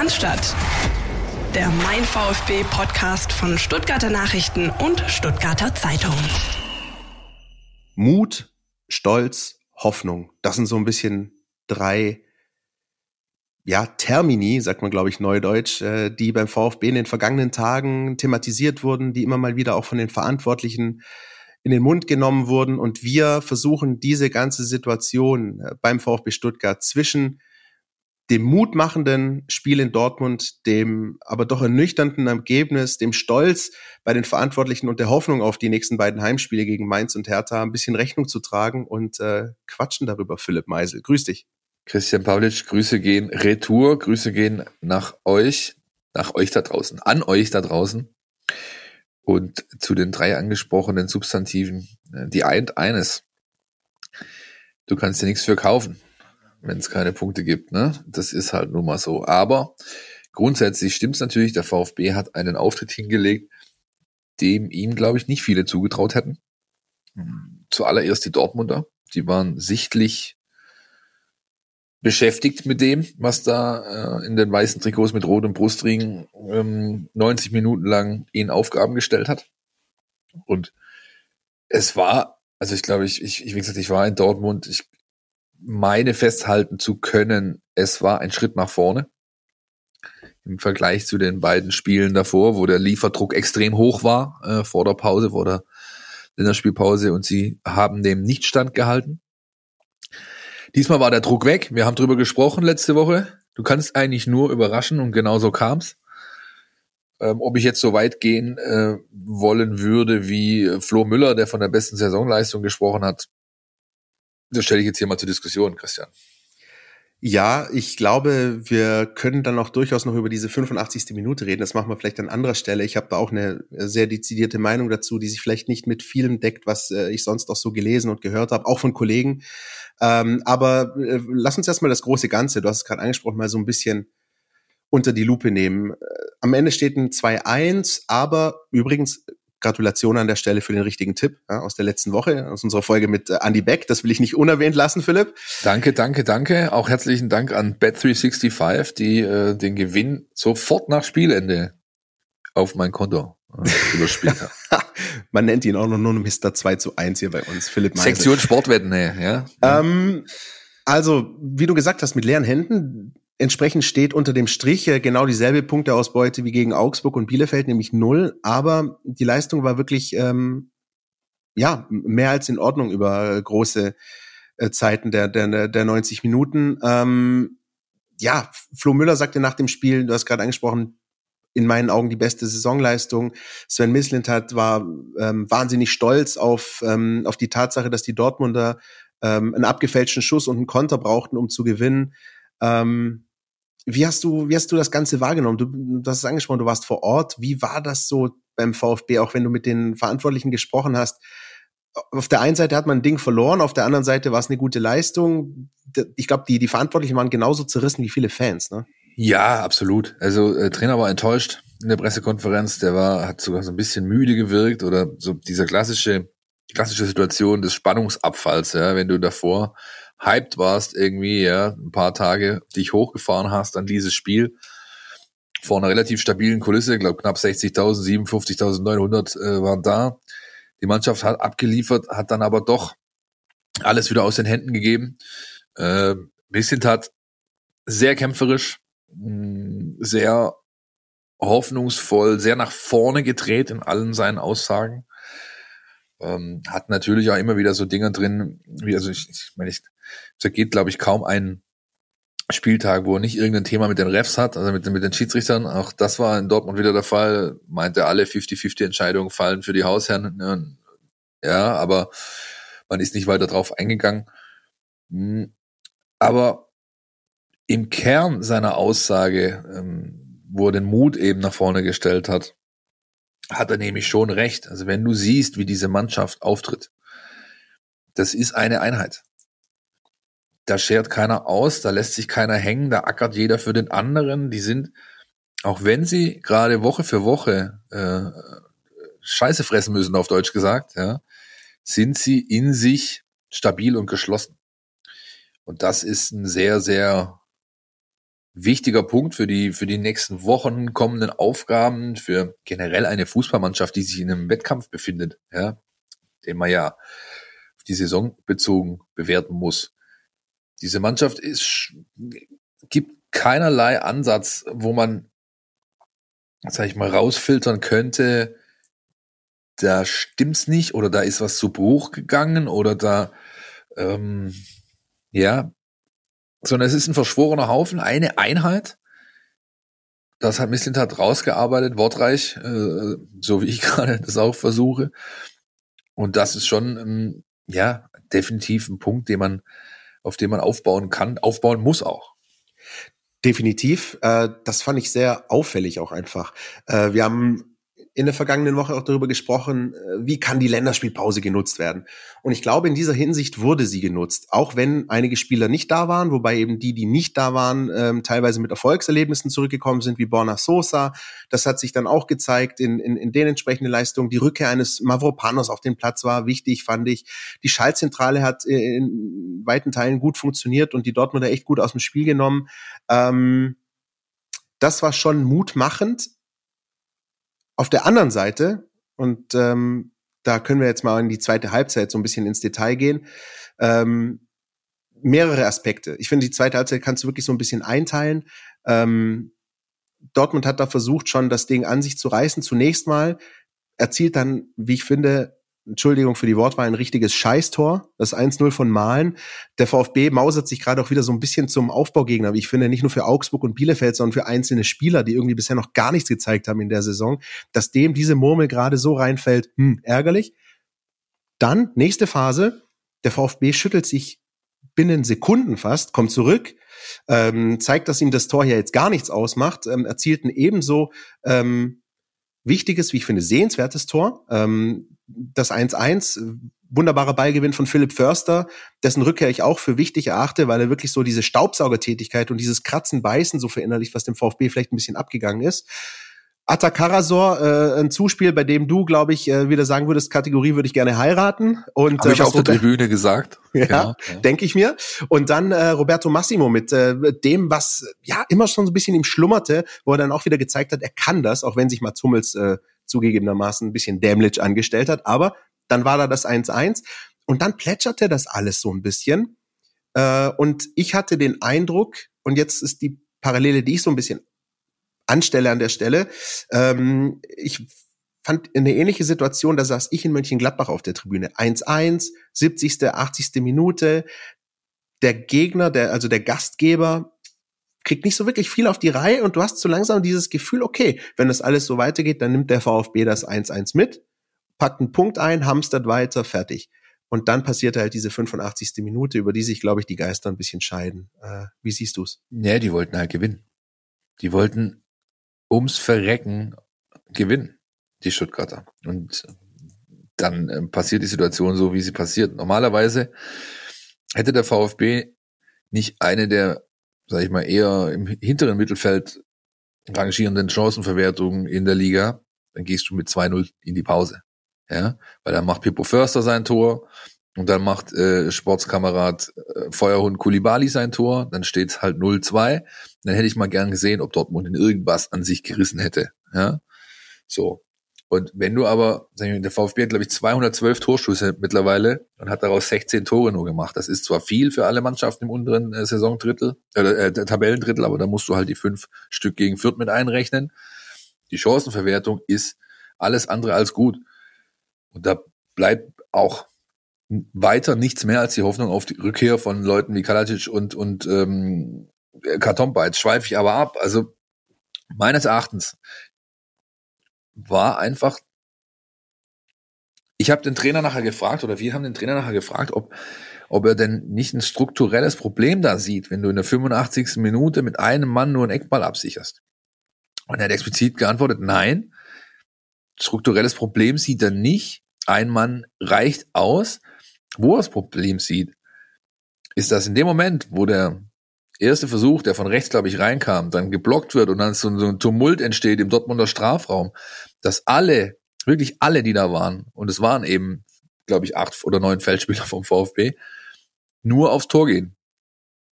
Cannstatt. Der Mein VfB Podcast von Stuttgarter Nachrichten und Stuttgarter Zeitung. Mut, Stolz, Hoffnung. Das sind so ein bisschen drei ja, Termini, sagt man, glaube ich, neudeutsch, äh, die beim VfB in den vergangenen Tagen thematisiert wurden, die immer mal wieder auch von den Verantwortlichen in den Mund genommen wurden. Und wir versuchen diese ganze Situation äh, beim VfB Stuttgart zwischen dem mutmachenden Spiel in Dortmund, dem aber doch ernüchternden Ergebnis, dem Stolz bei den Verantwortlichen und der Hoffnung auf die nächsten beiden Heimspiele gegen Mainz und Hertha ein bisschen Rechnung zu tragen und äh, quatschen darüber, Philipp Meisel. Grüß dich. Christian Pavlic, Grüße gehen retour, Grüße gehen nach euch, nach euch da draußen, an euch da draußen. Und zu den drei angesprochenen Substantiven, äh, die eint eines. Du kannst dir nichts für kaufen, wenn es keine Punkte gibt. Ne? Das ist halt nun mal so. Aber grundsätzlich stimmt es natürlich, der VfB hat einen Auftritt hingelegt, dem ihm, glaube ich, nicht viele zugetraut hätten. Zuallererst die Dortmunder. Die waren sichtlich beschäftigt mit dem, was da äh, in den weißen Trikots mit rotem Brustring ähm, 90 Minuten lang ihnen Aufgaben gestellt hat. Und es war, also ich glaube, ich, ich, wie gesagt, ich war in Dortmund, ich meine festhalten zu können, es war ein Schritt nach vorne im Vergleich zu den beiden Spielen davor, wo der Lieferdruck extrem hoch war äh, vor der Pause, vor der Länderspielpause und sie haben dem nicht standgehalten. Diesmal war der Druck weg. Wir haben drüber gesprochen letzte Woche. Du kannst eigentlich nur überraschen und genauso kam's. Ähm, ob ich jetzt so weit gehen äh, wollen würde wie Flo Müller, der von der besten Saisonleistung gesprochen hat, das stelle ich jetzt hier mal zur Diskussion, Christian. Ja, ich glaube, wir können dann auch durchaus noch über diese 85. Minute reden. Das machen wir vielleicht an anderer Stelle. Ich habe da auch eine sehr dezidierte Meinung dazu, die sich vielleicht nicht mit vielem deckt, was äh, ich sonst auch so gelesen und gehört habe, auch von Kollegen. Ähm, aber äh, lass uns erstmal das große Ganze, du hast es gerade angesprochen, mal so ein bisschen unter die Lupe nehmen. Äh, am Ende steht ein 2-1, aber übrigens Gratulation an der Stelle für den richtigen Tipp ja, aus der letzten Woche, aus unserer Folge mit äh, Andy Beck. Das will ich nicht unerwähnt lassen, Philipp. Danke, danke, danke. Auch herzlichen Dank an Bet365, die äh, den Gewinn sofort nach Spielende auf mein Konto äh, überspielt hat. Man nennt ihn auch noch nur Mr. 2 zu 1 hier bei uns, Philipp Meise. Sektion Sportwetten, ne, ja. Ähm, also, wie du gesagt hast, mit leeren Händen, Entsprechend steht unter dem Strich genau dieselbe Punkteausbeute wie gegen Augsburg und Bielefeld, nämlich null. Aber die Leistung war wirklich ähm, ja mehr als in Ordnung über große äh, Zeiten der, der, der 90 Minuten. Ähm, ja, Flo Müller sagte nach dem Spiel, du hast gerade angesprochen, in meinen Augen die beste Saisonleistung. Sven Mislintat war ähm, wahnsinnig stolz auf, ähm, auf die Tatsache, dass die Dortmunder ähm, einen abgefälschten Schuss und einen Konter brauchten, um zu gewinnen. Ähm, wie hast du, wie hast du das Ganze wahrgenommen? Du, du hast es angesprochen, du warst vor Ort. Wie war das so beim VfB, auch wenn du mit den Verantwortlichen gesprochen hast? Auf der einen Seite hat man ein Ding verloren, auf der anderen Seite war es eine gute Leistung. Ich glaube, die, die Verantwortlichen waren genauso zerrissen wie viele Fans, ne? Ja, absolut. Also äh, Trainer war enttäuscht in der Pressekonferenz. Der war, hat sogar so ein bisschen müde gewirkt oder so dieser klassische, klassische Situation des Spannungsabfalls, ja, wenn du davor hyped warst irgendwie, ja, ein paar Tage dich hochgefahren hast an dieses Spiel vor einer relativ stabilen Kulisse, glaube knapp 60.000, 57.900 äh, waren da. Die Mannschaft hat abgeliefert, hat dann aber doch alles wieder aus den Händen gegeben. Äh, Missint hat sehr kämpferisch, mh, mm, sehr hoffnungsvoll, sehr nach vorne gedreht in allen seinen Aussagen. Ähm, hat natürlich auch immer wieder so Dinge drin, wie, also ich, ich meine, ich, es geht, glaube ich, kaum ein Spieltag, wo er nicht irgendein Thema mit den Refs hat, also mit, mit den Schiedsrichtern. Auch das war in Dortmund wieder der Fall. Meinte, alle 50-50 Entscheidungen fallen für die Hausherren. Ja, aber man ist nicht weiter drauf eingegangen. Hm, aber im Kern seiner Aussage, ähm, wo er den Mut eben nach vorne gestellt hat, hat er nämlich schon recht. Also wenn du siehst, wie diese Mannschaft auftritt, das ist eine Einheit. Da schert keiner aus, da lässt sich keiner hängen, da ackert jeder für den anderen. Die sind, auch wenn sie gerade Woche für Woche äh, Scheiße fressen müssen, auf Deutsch gesagt, ja, sind sie in sich stabil und geschlossen. Und das ist ein sehr, sehr wichtiger Punkt für die, für die nächsten Wochen kommenden Aufgaben, für generell eine Fußballmannschaft, die sich in einem Wettkampf befindet, ja, den man ja auf die Saison bezogen bewerten muss. Diese Mannschaft ist, gibt keinerlei Ansatz, wo man, sag ich mal, rausfiltern könnte, da stimmt's nicht oder da ist was zu Bruch gegangen oder da, ähm, ja, sondern es ist ein verschworener Haufen, eine Einheit. Das hat Misslintat rausgearbeitet, wortreich, äh, so wie ich gerade das auch versuche. Und das ist schon, ähm, ja, definitiv ein Punkt, den man, auf den man aufbauen kann, aufbauen muss auch. Definitiv. Äh, das fand ich sehr auffällig auch einfach. Äh, wir haben in der vergangenen Woche auch darüber gesprochen, äh, wie kann die Länderspielpause genutzt werden. Und ich glaube, in dieser Hinsicht wurde sie genutzt, auch wenn einige Spieler nicht da waren, wobei eben die, die nicht da waren, ähm, teilweise mit Erfolgserlebnissen zurückgekommen sind, wie Borna Sosa. Das hat sich dann auch gezeigt in, in, in den entsprechenden Leistungen. Die Rückkehr eines Mavropanos auf den Platz war wichtig, fand ich. Die Schaltzentrale hat in weiten Teilen gut funktioniert und die Dortmunder echt gut aus dem Spiel genommen. Ähm, das war schon mutmachend, auf der anderen Seite, und ähm, da können wir jetzt mal in die zweite Halbzeit so ein bisschen ins Detail gehen, ähm, mehrere Aspekte. Ich finde, die zweite Halbzeit kannst du wirklich so ein bisschen einteilen. Ähm, Dortmund hat da versucht, schon das Ding an sich zu reißen. Zunächst mal erzielt dann, wie ich finde, Entschuldigung für die Wortwahl, ein richtiges Scheißtor. Das 1-0 von Malen. Der VfB mausert sich gerade auch wieder so ein bisschen zum Aufbaugegner, ich finde, nicht nur für Augsburg und Bielefeld, sondern für einzelne Spieler, die irgendwie bisher noch gar nichts gezeigt haben in der Saison. Dass dem diese Murmel gerade so reinfällt, hm, ärgerlich. Dann, nächste Phase, der VfB schüttelt sich binnen Sekunden fast, kommt zurück, ähm, zeigt, dass ihm das Tor hier jetzt gar nichts ausmacht, ähm, erzielt ein ebenso ähm, wichtiges, wie ich finde, sehenswertes Tor. Ähm, das 1-1, wunderbarer Ballgewinn von Philipp Förster, dessen Rückkehr ich auch für wichtig erachte, weil er wirklich so diese Staubsaugertätigkeit und dieses Kratzen, Beißen so verinnerlicht, was dem VfB vielleicht ein bisschen abgegangen ist. Atakarasor, äh, ein Zuspiel, bei dem du, glaube ich, äh, wieder sagen würdest, Kategorie würde ich gerne heiraten. Und Hab äh, ich auf der Tribüne gesagt. Ja, genau, ja. denke ich mir. Und dann äh, Roberto Massimo mit äh, dem, was ja immer schon so ein bisschen ihm schlummerte, wo er dann auch wieder gezeigt hat, er kann das, auch wenn sich Mats Hummels äh, zugegebenermaßen ein bisschen dämlich angestellt hat. Aber dann war da das 1-1 und dann plätscherte das alles so ein bisschen. Äh, und ich hatte den Eindruck, und jetzt ist die Parallele, die ich so ein bisschen anstelle an der Stelle. Ähm, ich fand eine ähnliche Situation, da saß ich in Mönchengladbach auf der Tribüne. 1-1, 70., 80. Minute. Der Gegner, der, also der Gastgeber, kriegt nicht so wirklich viel auf die Reihe und du hast so langsam dieses Gefühl, okay, wenn das alles so weitergeht, dann nimmt der VfB das 1-1 mit, packt einen Punkt ein, hamstert weiter, fertig. Und dann passierte halt diese 85. Minute, über die sich, glaube ich, die Geister ein bisschen scheiden. Äh, wie siehst du's? Ja, die wollten halt gewinnen. Die wollten ums Verrecken gewinnen, die Stuttgarter. Und dann äh, passiert die Situation so, wie sie passiert. Normalerweise hätte der VfB nicht eine der, sag ich mal, eher im hinteren Mittelfeld rangierenden Chancenverwertungen in der Liga, dann gehst du mit 2-0 in die Pause. Ja, weil dann macht Pippo Förster sein Tor und dann macht äh, Sportskamerad äh, Feuerhund Kulibali sein Tor, dann steht's halt 0-2. Dann hätte ich mal gern gesehen, ob Dortmund in irgendwas an sich gerissen hätte. Ja, so. Und wenn du aber, sagen wir, der VfB hat, glaube ich, 212 Torschüsse mittlerweile und hat daraus 16 Tore nur gemacht. Das ist zwar viel für alle Mannschaften im unteren äh, Saisondrittel, äh, äh, Tabellendrittel, aber da musst du halt die fünf Stück gegen Fürth mit einrechnen. Die Chancenverwertung ist alles andere als gut. Und da bleibt auch weiter nichts mehr als die Hoffnung auf die Rückkehr von Leuten wie Kalacic und, und ähm, Kartomba. Jetzt schweife ich aber ab. Also meines Erachtens war einfach, ich habe den Trainer nachher gefragt, oder wir haben den Trainer nachher gefragt, ob, ob er denn nicht ein strukturelles Problem da sieht, wenn du in der 85. Minute mit einem Mann nur einen Eckball absicherst. Und er hat explizit geantwortet, nein, strukturelles Problem sieht er nicht. Ein Mann reicht aus. Wo er das Problem sieht, ist, dass in dem Moment, wo der erste Versuch, der von rechts, glaube ich, reinkam, dann geblockt wird und dann so, so ein Tumult entsteht im Dortmunder Strafraum, dass alle, wirklich alle, die da waren, und es waren eben, glaube ich, acht oder neun Feldspieler vom VfB, nur aufs Tor gehen.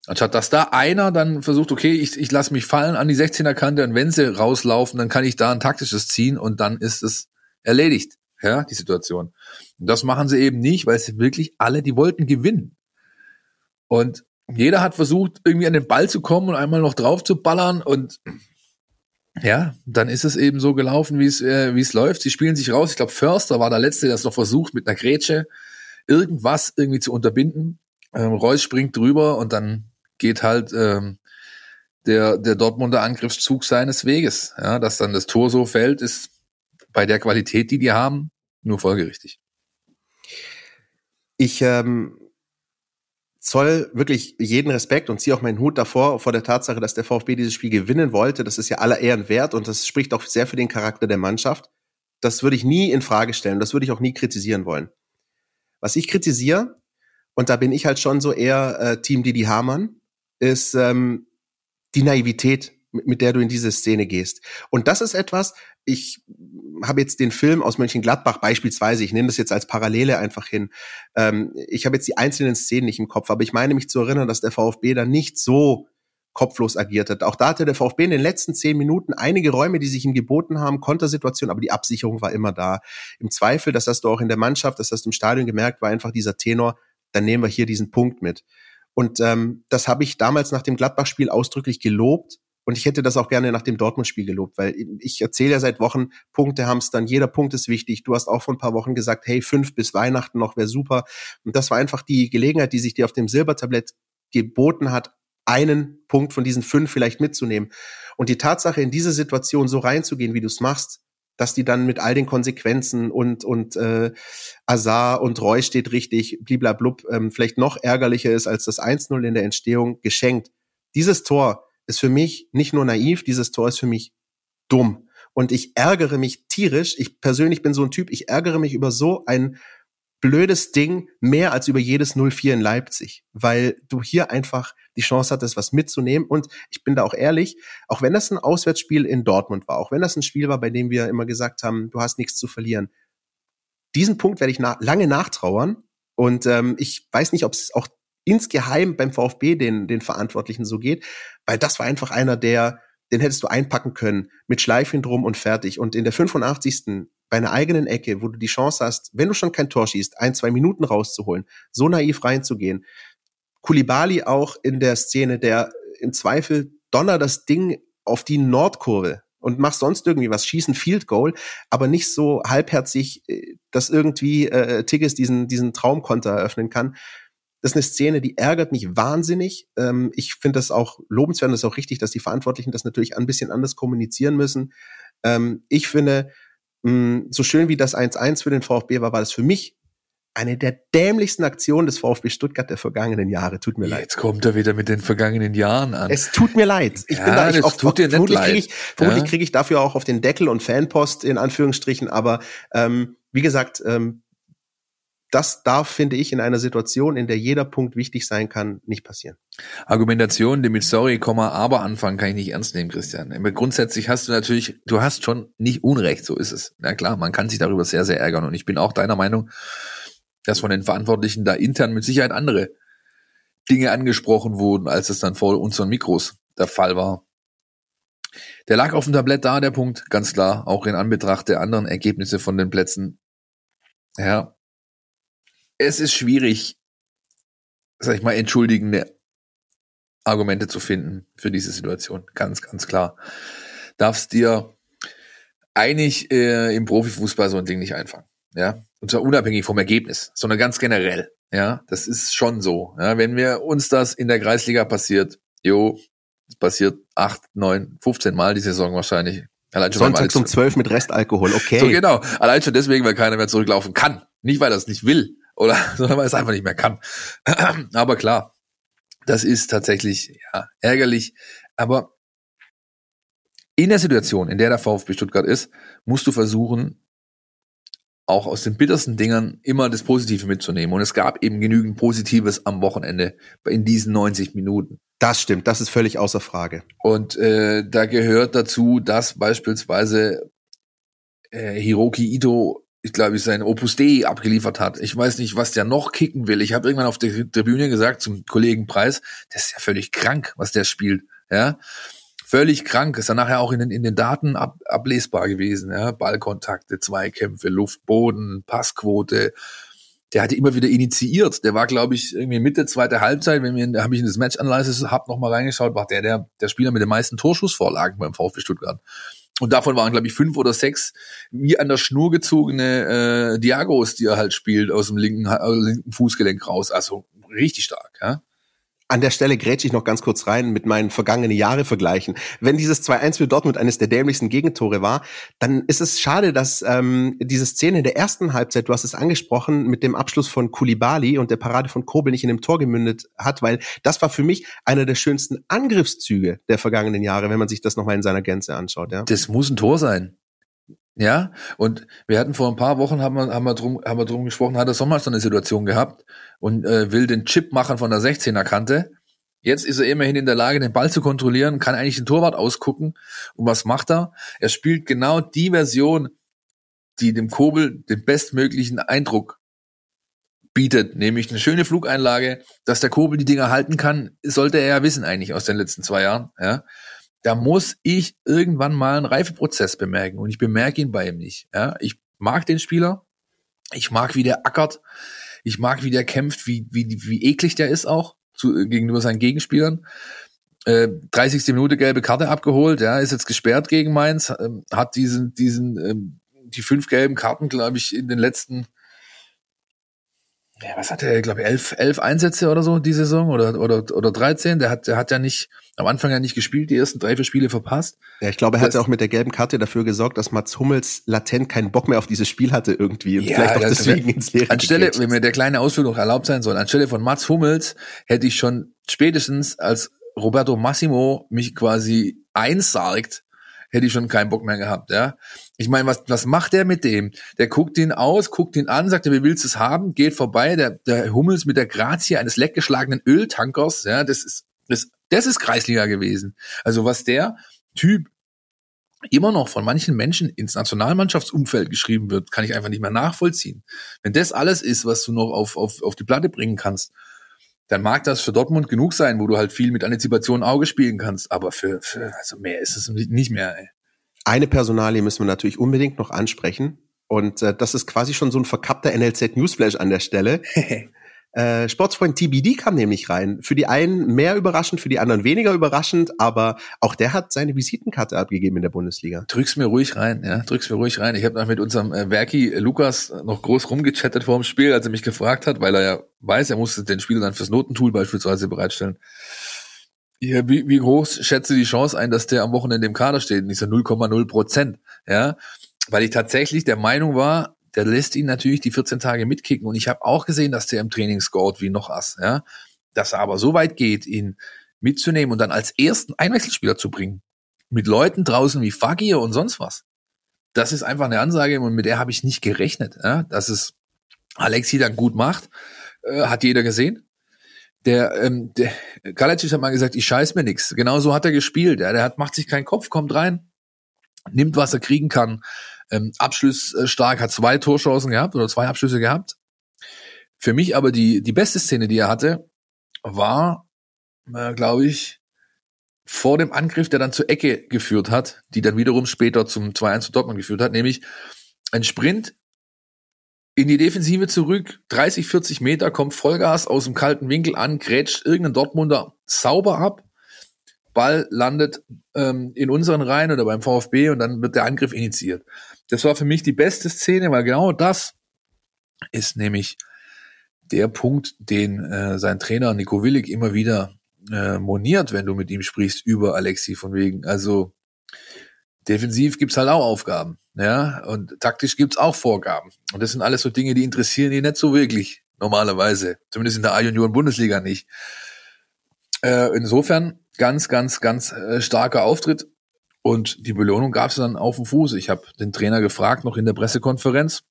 Anstatt dass da einer dann versucht, okay, ich, ich lasse mich fallen an die 16er Kante und wenn sie rauslaufen, dann kann ich da ein taktisches ziehen und dann ist es erledigt, ja, die Situation. Das machen sie eben nicht, weil sie wirklich alle, die wollten gewinnen. Und jeder hat versucht, irgendwie an den Ball zu kommen und einmal noch drauf zu ballern und ja, dann ist es eben so gelaufen, wie es äh, wie es läuft. Sie spielen sich raus. Ich glaube, Förster war der Letzte, der es noch versucht, mit einer Grätsche irgendwas irgendwie zu unterbinden. Ähm, Reus springt drüber und dann geht halt ähm, der, der Dortmunder Angriffszug seines Weges. Ja, dass dann das Tor so fällt, ist bei der Qualität, die die haben, nur folgerichtig. Ich ähm, zoll wirklich jeden Respekt und ziehe auch meinen Hut davor vor der Tatsache, dass der VfB dieses Spiel gewinnen wollte. Das ist ja aller Ehren wert und das spricht auch sehr für den Charakter der Mannschaft. Das würde ich nie in Frage stellen. Das würde ich auch nie kritisieren wollen. Was ich kritisiere, und da bin ich halt schon so eher äh, Team Didi Hamann, ist ähm, die Naivität, mit, mit der du in diese Szene gehst. Und das ist etwas, ich habe jetzt den Film aus Mönchengladbach beispielsweise, ich nehme das jetzt als Parallele einfach hin. Ähm, ich habe jetzt die einzelnen Szenen nicht im Kopf, aber ich meine mich zu erinnern, dass der VfB da nicht so kopflos agiert hat. Auch da hatte der VfB in den letzten zehn Minuten einige Räume, die sich ihm geboten haben, Kontersituation, aber die Absicherung war immer da. Im Zweifel, das hast du auch in der Mannschaft, das hast du im Stadion gemerkt, war einfach dieser Tenor, dann nehmen wir hier diesen Punkt mit. Und ähm, das habe ich damals nach dem Gladbach-Spiel ausdrücklich gelobt. Und ich hätte das auch gerne nach dem Dortmund-Spiel gelobt, weil ich erzähle ja seit Wochen, Punkte hamstern, jeder Punkt ist wichtig. Du hast auch vor ein paar Wochen gesagt, hey, fünf bis Weihnachten noch wäre super. Und das war einfach die Gelegenheit, die sich dir auf dem Silbertablett geboten hat, einen Punkt von diesen fünf vielleicht mitzunehmen. Und die Tatsache, in diese Situation so reinzugehen, wie du es machst, dass die dann mit all den Konsequenzen und und äh, Azar und Roy steht richtig, bliblablub, ähm, vielleicht noch ärgerlicher ist als das 1-0 in der Entstehung geschenkt. Dieses Tor ist für mich nicht nur naiv, dieses Tor ist für mich dumm. Und ich ärgere mich tierisch. Ich persönlich bin so ein Typ, ich ärgere mich über so ein blödes Ding mehr als über jedes 0-4 in Leipzig, weil du hier einfach die Chance hattest, was mitzunehmen. Und ich bin da auch ehrlich, auch wenn das ein Auswärtsspiel in Dortmund war, auch wenn das ein Spiel war, bei dem wir immer gesagt haben, du hast nichts zu verlieren, diesen Punkt werde ich na lange nachtrauern. Und ähm, ich weiß nicht, ob es auch insgeheim beim VfB den, den Verantwortlichen so geht, weil das war einfach einer, der, den hättest du einpacken können mit Schleifen drum und fertig. Und in der 85 bei einer eigenen Ecke, wo du die Chance hast, wenn du schon kein Tor schießt, ein, zwei Minuten rauszuholen, so naiv reinzugehen. Kulibali auch in der Szene, der im Zweifel donner das Ding auf die Nordkurve und machst sonst irgendwie was, schießen Field Goal, aber nicht so halbherzig, äh, dass irgendwie äh, Tigges diesen, diesen Traumkonter eröffnen kann. Das ist eine Szene, die ärgert mich wahnsinnig. Ähm, ich finde das auch lobenswert und das ist auch richtig, dass die Verantwortlichen das natürlich ein bisschen anders kommunizieren müssen. Ähm, ich finde, mh, so schön wie das 1-1 für den VfB war, war das für mich eine der dämlichsten Aktionen des VfB Stuttgart der vergangenen Jahre. Tut mir leid. Jetzt kommt er wieder mit den vergangenen Jahren an. Es tut mir leid. Ich ja, bin da, ich auf, tut dir vermutlich kriege ich, vermutlich ja? kriege ich dafür auch auf den Deckel und Fanpost in Anführungsstrichen. Aber ähm, wie gesagt, ähm, das darf, finde ich, in einer Situation, in der jeder Punkt wichtig sein kann, nicht passieren. Argumentation, die mit Sorry, aber anfangen, kann ich nicht ernst nehmen, Christian. Grundsätzlich hast du natürlich, du hast schon nicht Unrecht, so ist es. Na klar, man kann sich darüber sehr, sehr ärgern. Und ich bin auch deiner Meinung, dass von den Verantwortlichen da intern mit Sicherheit andere Dinge angesprochen wurden, als es dann vor unseren Mikros der Fall war. Der lag auf dem Tablett da, der Punkt, ganz klar, auch in Anbetracht der anderen Ergebnisse von den Plätzen. Ja, es ist schwierig, sag ich mal, entschuldigende Argumente zu finden für diese Situation. Ganz, ganz klar. Darfst dir einig äh, im Profifußball so ein Ding nicht einfangen. Ja. Und zwar unabhängig vom Ergebnis, sondern ganz generell. Ja, das ist schon so. Ja, wenn wir uns das in der Kreisliga passiert, jo, es passiert acht, neun, 15 Mal die Saison wahrscheinlich. Allein schon Sonntags um zwölf mit Restalkohol, okay. So genau. Allein schon deswegen, weil keiner mehr zurücklaufen kann. Nicht, weil er es nicht will, oder sondern weil es einfach nicht mehr kann. Aber klar, das ist tatsächlich ja, ärgerlich. Aber in der Situation, in der der VfB Stuttgart ist, musst du versuchen, auch aus den bittersten Dingern immer das Positive mitzunehmen. Und es gab eben genügend Positives am Wochenende in diesen 90 Minuten. Das stimmt, das ist völlig außer Frage. Und äh, da gehört dazu, dass beispielsweise äh, Hiroki Ito ich glaube, sein Opus Dei abgeliefert hat. Ich weiß nicht, was der noch kicken will. Ich habe irgendwann auf der Tribüne gesagt zum Kollegen Preis, das ist ja völlig krank, was der spielt. Ja, völlig krank. Ist dann nachher auch in den, in den Daten ab, ablesbar gewesen. Ja? Ballkontakte, Zweikämpfe, Luft, Boden, Passquote. Der hatte immer wieder initiiert. Der war, glaube ich, irgendwie Mitte zweiter Halbzeit, wenn wir, da habe ich in das Match Analysis hab noch mal reingeschaut, war der, der der Spieler mit den meisten Torschussvorlagen beim VfB Stuttgart. Und davon waren, glaube ich, fünf oder sechs wie an der Schnur gezogene äh, Diagos, die er halt spielt, aus dem linken, äh, linken Fußgelenk raus. Also richtig stark. Ja? An der Stelle grätsche ich noch ganz kurz rein mit meinen vergangenen Jahre vergleichen. Wenn dieses 2-1 für Dortmund eines der dämlichsten Gegentore war, dann ist es schade, dass ähm, diese Szene in der ersten Halbzeit, du hast es angesprochen, mit dem Abschluss von Kulibali und der Parade von Kobel nicht in dem Tor gemündet hat, weil das war für mich einer der schönsten Angriffszüge der vergangenen Jahre, wenn man sich das nochmal in seiner Gänze anschaut. Ja. Das muss ein Tor sein. Ja, und wir hatten vor ein paar Wochen, haben wir, haben wir, drum, haben wir drum gesprochen, hat er Sommer so eine Situation gehabt und äh, will den Chip machen von der 16er Kante. Jetzt ist er immerhin in der Lage, den Ball zu kontrollieren, kann eigentlich den Torwart ausgucken. Und was macht er? Er spielt genau die Version, die dem Kobel den bestmöglichen Eindruck bietet, nämlich eine schöne Flugeinlage, dass der Kobel die Dinger halten kann, sollte er ja wissen eigentlich aus den letzten zwei Jahren. Ja da muss ich irgendwann mal einen Reifeprozess bemerken und ich bemerke ihn bei ihm nicht. Ja, ich mag den Spieler, ich mag, wie der ackert, ich mag, wie der kämpft, wie, wie, wie eklig der ist auch zu, gegenüber seinen Gegenspielern. Äh, 30. Minute gelbe Karte abgeholt, ja, ist jetzt gesperrt gegen Mainz, äh, hat diesen, diesen, ähm, die fünf gelben Karten, glaube ich, in den letzten ja, was hat er, glaube ich, elf, elf Einsätze oder so die Saison oder, oder, oder 13. Der hat, der hat ja nicht, am Anfang ja nicht gespielt, die ersten drei, vier Spiele verpasst. Ja, ich glaube, er hat ja auch mit der gelben Karte dafür gesorgt, dass Mats Hummels latent keinen Bock mehr auf dieses Spiel hatte irgendwie und ja, vielleicht auch deswegen ins Leere Anstelle, wenn mir der kleine Ausflug noch erlaubt sein soll, anstelle von Mats Hummels hätte ich schon spätestens als Roberto Massimo mich quasi einsargt, hätte ich schon keinen Bock mehr gehabt, ja. Ich meine, was, was macht der mit dem? Der guckt ihn aus, guckt ihn an, sagt, wie willst du es haben, geht vorbei, der, der Hummels mit der Grazie eines leckgeschlagenen Öltankers, ja, das ist, das, das ist Kreisliga gewesen. Also was der Typ immer noch von manchen Menschen ins Nationalmannschaftsumfeld geschrieben wird, kann ich einfach nicht mehr nachvollziehen. Wenn das alles ist, was du noch auf, auf, auf die Platte bringen kannst, dann mag das für Dortmund genug sein, wo du halt viel mit Antizipation Auge spielen kannst. Aber für, für also mehr ist es nicht mehr. Ey. Eine Personalie müssen wir natürlich unbedingt noch ansprechen. Und äh, das ist quasi schon so ein verkappter NLZ Newsflash an der Stelle. Äh, Sportsfreund TBD kam nämlich rein. Für die einen mehr überraschend, für die anderen weniger überraschend, aber auch der hat seine Visitenkarte abgegeben in der Bundesliga. Drück's mir ruhig rein, ja, drück's mir ruhig rein. Ich habe noch mit unserem äh, Werki äh, Lukas noch groß rumgechattet vor dem Spiel, als er mich gefragt hat, weil er ja weiß, er musste den Spieler dann fürs Notentool beispielsweise bereitstellen. Ja, wie, wie hoch schätze die Chance ein, dass der am Wochenende im Kader steht? Und ich so 0,0 Prozent, ja, weil ich tatsächlich der Meinung war, der lässt ihn natürlich die 14 Tage mitkicken. Und ich habe auch gesehen, dass der im Training scored wie noch Ass, ja. Dass er aber so weit geht, ihn mitzunehmen und dann als ersten Einwechselspieler zu bringen. Mit Leuten draußen wie Fagir und sonst was. Das ist einfach eine Ansage und mit der habe ich nicht gerechnet. Ja? Dass es Alexi dann gut macht, äh, hat jeder gesehen. Der, ähm, der Kalecic hat mal gesagt, ich scheiß mir nix. Genau so hat er gespielt. Ja? Der hat, macht sich keinen Kopf, kommt rein, nimmt, was er kriegen kann, ähm, Abschluss äh, hat zwei Torchancen gehabt oder zwei Abschlüsse gehabt. Für mich aber die, die beste Szene, die er hatte, war, äh, glaube ich, vor dem Angriff, der dann zur Ecke geführt hat, die dann wiederum später zum 2-1 zu Dortmund geführt hat, nämlich ein Sprint in die Defensive zurück, 30, 40 Meter, kommt Vollgas aus dem kalten Winkel an, grätscht irgendeinen Dortmunder sauber ab, Ball landet ähm, in unseren Reihen oder beim VfB und dann wird der Angriff initiiert. Das war für mich die beste Szene, weil genau das ist nämlich der Punkt, den äh, sein Trainer Nico Willig immer wieder äh, moniert, wenn du mit ihm sprichst über Alexi von wegen. Also defensiv gibt's halt auch Aufgaben, ja, und taktisch gibt's auch Vorgaben. Und das sind alles so Dinge, die interessieren ihn nicht so wirklich normalerweise, zumindest in der A-Junioren-Bundesliga nicht. Äh, insofern ganz, ganz, ganz äh, starker Auftritt und die Belohnung gab es dann auf dem Fuß. Ich habe den Trainer gefragt, noch in der Pressekonferenz,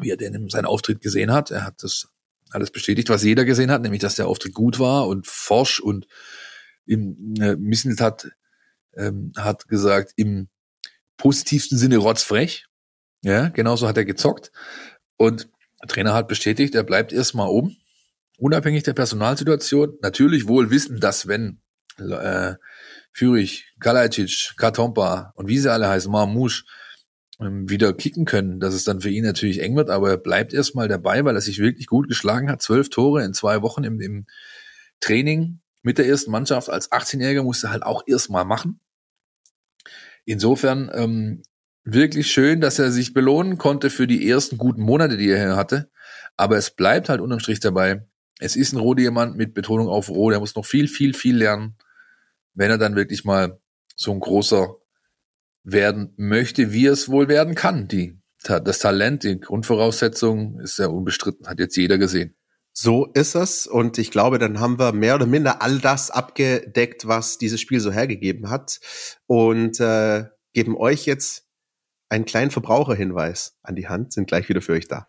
wie er denn seinen Auftritt gesehen hat. Er hat das alles bestätigt, was jeder gesehen hat, nämlich dass der Auftritt gut war und forsch und im äh, Misselt hat, ähm, hat gesagt, im positivsten Sinne rotzfrech. Ja, genauso hat er gezockt. Und der Trainer hat bestätigt, er bleibt erstmal oben, unabhängig der Personalsituation. Natürlich wohl wissen, dass wenn äh, Fürich, Kalajdzic, Katompa und wie sie alle heißen, Marmouche, ähm, wieder kicken können, dass es dann für ihn natürlich eng wird, aber er bleibt erstmal dabei, weil er sich wirklich gut geschlagen hat. Zwölf Tore in zwei Wochen im, im Training mit der ersten Mannschaft als 18-Jähriger musste halt auch erstmal machen. Insofern ähm, wirklich schön, dass er sich belohnen konnte für die ersten guten Monate, die er hier hatte. Aber es bleibt halt unterm Strich dabei. Es ist ein Rohdiamant mit Betonung auf Roh. Der muss noch viel, viel, viel lernen, wenn er dann wirklich mal so ein großer werden möchte, wie es wohl werden kann. Die, das Talent, die Grundvoraussetzung ist ja unbestritten, hat jetzt jeder gesehen. So ist es. Und ich glaube, dann haben wir mehr oder minder all das abgedeckt, was dieses Spiel so hergegeben hat. Und äh, geben euch jetzt einen kleinen Verbraucherhinweis an die Hand, sind gleich wieder für euch da.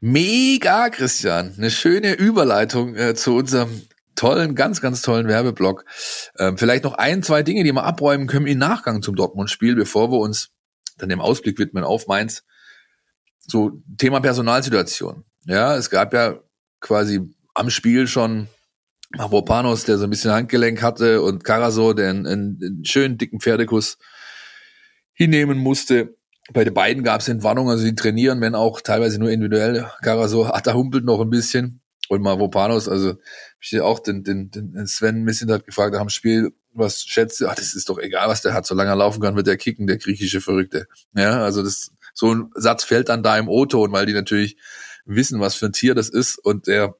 Mega, Christian. Eine schöne Überleitung äh, zu unserem tollen, ganz, ganz tollen Werbeblock. Ähm, vielleicht noch ein, zwei Dinge, die wir abräumen können im Nachgang zum Dortmund-Spiel, bevor wir uns dann dem Ausblick widmen auf Mainz. So, Thema Personalsituation. Ja, es gab ja quasi am Spiel schon Mavropanos, der so ein bisschen Handgelenk hatte und Karaso, der einen, einen schönen dicken Pferdekuss hinnehmen musste bei den beiden gab es Entwarnungen, also sie trainieren, wenn auch teilweise nur individuell. Karaso, da humpelt noch ein bisschen. Und Mavropanos, also ich auch den, den, den Sven bisschen hat gefragt nach dem Spiel, was schätzt du? Ach, das ist doch egal, was der hat. Solange er laufen kann, wird er kicken, der griechische Verrückte. Ja, also das, so ein Satz fällt dann da im O-Ton, weil die natürlich wissen, was für ein Tier das ist und der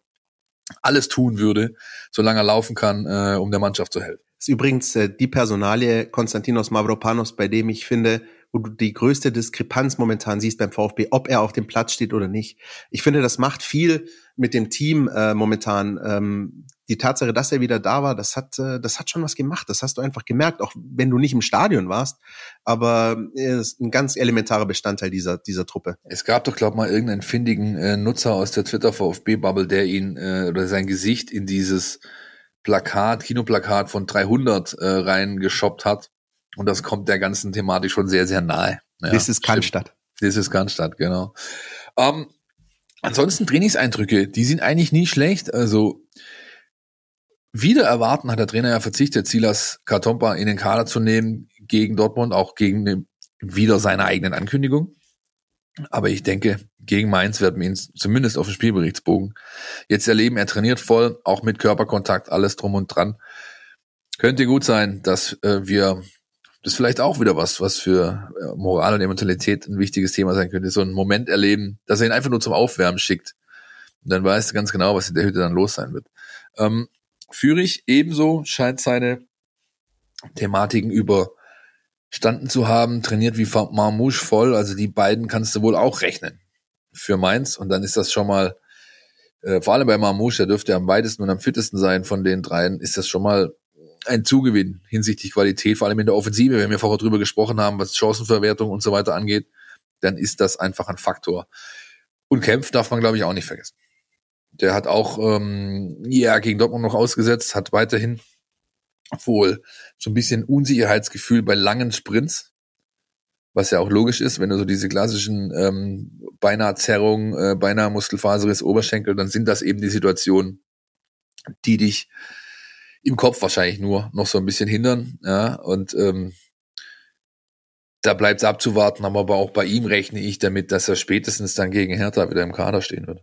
alles tun würde, solange er laufen kann, äh, um der Mannschaft zu helfen. Das ist übrigens äh, die Personalie Konstantinos Mavropanos, bei dem ich finde, wo du die größte Diskrepanz momentan siehst beim VfB, ob er auf dem Platz steht oder nicht. Ich finde, das macht viel mit dem Team äh, momentan. Ähm, die Tatsache, dass er wieder da war, das hat, äh, das hat schon was gemacht. Das hast du einfach gemerkt, auch wenn du nicht im Stadion warst. Aber er ist ein ganz elementarer Bestandteil dieser, dieser Truppe. Es gab doch, glaub mal, irgendeinen findigen äh, Nutzer aus der Twitter-VfB-Bubble, der ihn äh, oder sein Gesicht in dieses Plakat, Kinoplakat von 300 äh, reingeshoppt hat. Und das kommt der ganzen Thematik schon sehr, sehr nahe. Ja, das ist Cannstatt. Das ist Cannstatt, genau. Ähm, ansonsten Trainingseindrücke, die sind eigentlich nie schlecht. Also wieder erwarten hat der Trainer ja verzichtet, Silas Kartompa in den Kader zu nehmen gegen Dortmund, auch gegen den, wieder seine eigenen Ankündigung. Aber ich denke, gegen Mainz werden wir ihn zumindest auf dem Spielberichtsbogen jetzt erleben. Er trainiert voll, auch mit Körperkontakt, alles drum und dran. Könnte gut sein, dass äh, wir das ist vielleicht auch wieder was, was für äh, Moral und Emotionalität ein wichtiges Thema sein könnte. So einen Moment erleben, dass er ihn einfach nur zum Aufwärmen schickt. Und dann weißt du ganz genau, was in der Hütte dann los sein wird. Ähm, Fürich ebenso scheint seine Thematiken überstanden zu haben, trainiert wie Marmouche voll. Also die beiden kannst du wohl auch rechnen für Mainz. Und dann ist das schon mal, äh, vor allem bei Marmouche, der dürfte am weitesten und am fittesten sein von den dreien, ist das schon mal ein Zugewinn hinsichtlich Qualität, vor allem in der Offensive, wenn wir vorher drüber gesprochen haben, was Chancenverwertung und so weiter angeht, dann ist das einfach ein Faktor. Und Kempf darf man, glaube ich, auch nicht vergessen. Der hat auch ähm, ja gegen Dortmund noch ausgesetzt, hat weiterhin wohl so ein bisschen Unsicherheitsgefühl bei langen Sprints, was ja auch logisch ist, wenn du so diese klassischen ähm, beinahe Zerrung, äh, beinahe Muskelfaserriss Oberschenkel, dann sind das eben die Situationen, die dich im Kopf wahrscheinlich nur noch so ein bisschen hindern. Ja, und ähm, da bleibt es abzuwarten, aber auch bei ihm rechne ich damit, dass er spätestens dann gegen Hertha wieder im Kader stehen wird.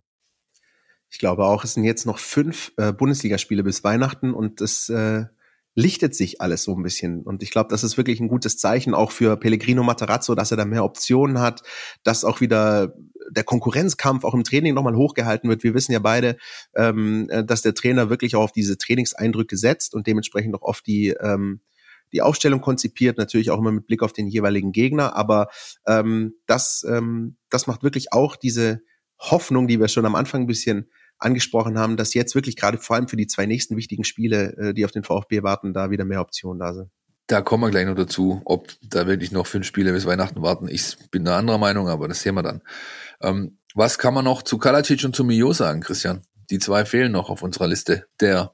Ich glaube auch, es sind jetzt noch fünf äh, Bundesligaspiele bis Weihnachten und es äh, lichtet sich alles so ein bisschen. Und ich glaube, das ist wirklich ein gutes Zeichen auch für Pellegrino Matarazzo, dass er da mehr Optionen hat, dass auch wieder der Konkurrenzkampf auch im Training nochmal hochgehalten wird. Wir wissen ja beide, ähm, äh, dass der Trainer wirklich auch auf diese Trainingseindrücke setzt und dementsprechend auch oft die ähm, die Aufstellung konzipiert, natürlich auch immer mit Blick auf den jeweiligen Gegner, aber ähm, das, ähm, das macht wirklich auch diese Hoffnung, die wir schon am Anfang ein bisschen angesprochen haben, dass jetzt wirklich gerade vor allem für die zwei nächsten wichtigen Spiele, äh, die auf den VfB warten, da wieder mehr Optionen da sind. Da kommen wir gleich noch dazu, ob da wirklich noch fünf Spiele bis Weihnachten warten. Ich bin da anderer Meinung, aber das sehen wir dann. Ähm, was kann man noch zu Kalacic und zu Mio sagen, Christian? Die zwei fehlen noch auf unserer Liste der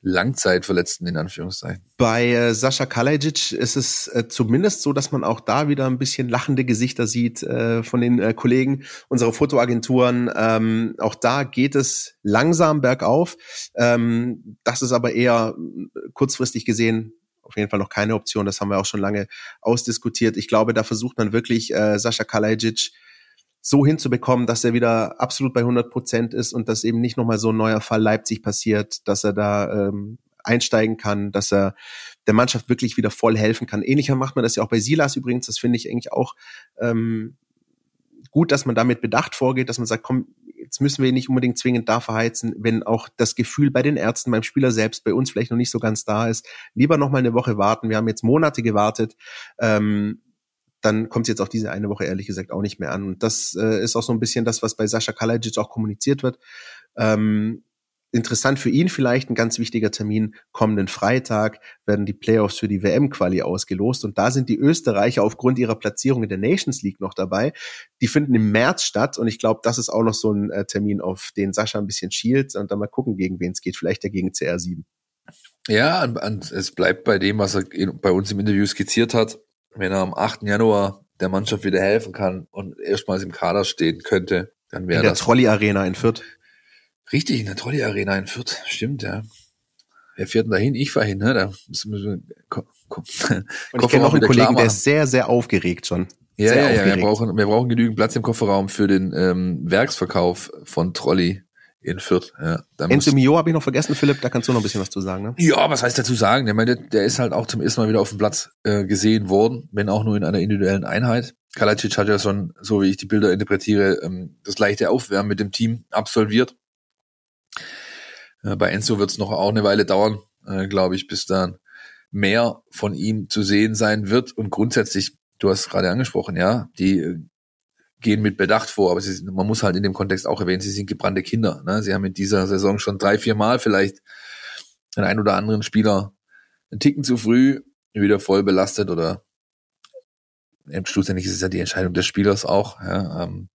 Langzeitverletzten in Anführungszeichen. Bei äh, Sascha Kalajic ist es äh, zumindest so, dass man auch da wieder ein bisschen lachende Gesichter sieht äh, von den äh, Kollegen unserer Fotoagenturen. Ähm, auch da geht es langsam bergauf. Ähm, das ist aber eher kurzfristig gesehen auf jeden Fall noch keine Option. Das haben wir auch schon lange ausdiskutiert. Ich glaube, da versucht man wirklich äh, Sascha Kalajic so hinzubekommen, dass er wieder absolut bei 100 Prozent ist und dass eben nicht nochmal so ein neuer Fall Leipzig passiert, dass er da ähm, einsteigen kann, dass er der Mannschaft wirklich wieder voll helfen kann. Ähnlicher macht man das ja auch bei Silas übrigens. Das finde ich eigentlich auch ähm, gut, dass man damit bedacht vorgeht, dass man sagt, komm, jetzt müssen wir ihn nicht unbedingt zwingend da verheizen, wenn auch das Gefühl bei den Ärzten, beim Spieler selbst, bei uns vielleicht noch nicht so ganz da ist. Lieber noch mal eine Woche warten. Wir haben jetzt Monate gewartet. Ähm, dann kommt es jetzt auf diese eine Woche ehrlich gesagt auch nicht mehr an. Und das äh, ist auch so ein bisschen das, was bei Sascha Kalajic auch kommuniziert wird. Ähm, interessant für ihn vielleicht ein ganz wichtiger Termin. Kommenden Freitag werden die Playoffs für die WM-Quali ausgelost und da sind die Österreicher aufgrund ihrer Platzierung in der Nations League noch dabei. Die finden im März statt und ich glaube, das ist auch noch so ein äh, Termin, auf den Sascha ein bisschen schielt und dann mal gucken, gegen wen es geht. Vielleicht ja gegen CR7. Ja, und es bleibt bei dem, was er bei uns im Interview skizziert hat wenn er am 8. Januar der Mannschaft wieder helfen kann und erstmals im Kader stehen könnte, dann wäre das. In der Trolley Arena in Fürth. Richtig, in der Trolley Arena in Fürth. Stimmt, ja. Wer fährt denn dahin? Ich fahre hin, ne? Da müssen wir, komm, komm. Und ich kenne noch einen Kollegen, der ist sehr, sehr aufgeregt schon. Ja, sehr ja, ja. Wir brauchen, wir brauchen genügend Platz im Kofferraum für den ähm, Werksverkauf von Trolley in Fürth. Ja, Enzo Mio habe ich noch vergessen, Philipp, da kannst du noch ein bisschen was zu sagen. Ne? Ja, was heißt dazu sagen? Der, meine, der ist halt auch zum ersten Mal wieder auf dem Platz äh, gesehen worden, wenn auch nur in einer individuellen Einheit. Kalacic hat ja schon, so wie ich die Bilder interpretiere, ähm, das leichte Aufwärmen mit dem Team absolviert. Äh, bei Enzo wird es noch auch eine Weile dauern, äh, glaube ich, bis dann mehr von ihm zu sehen sein wird. Und grundsätzlich, du hast gerade angesprochen, ja, die äh, gehen mit Bedacht vor, aber sie, man muss halt in dem Kontext auch erwähnen, sie sind gebrannte Kinder. Ne? Sie haben in dieser Saison schon drei, vier Mal vielleicht den einen oder anderen Spieler einen Ticken zu früh wieder voll belastet oder schlussendlich ist es ja die Entscheidung des Spielers auch, ja, ähm,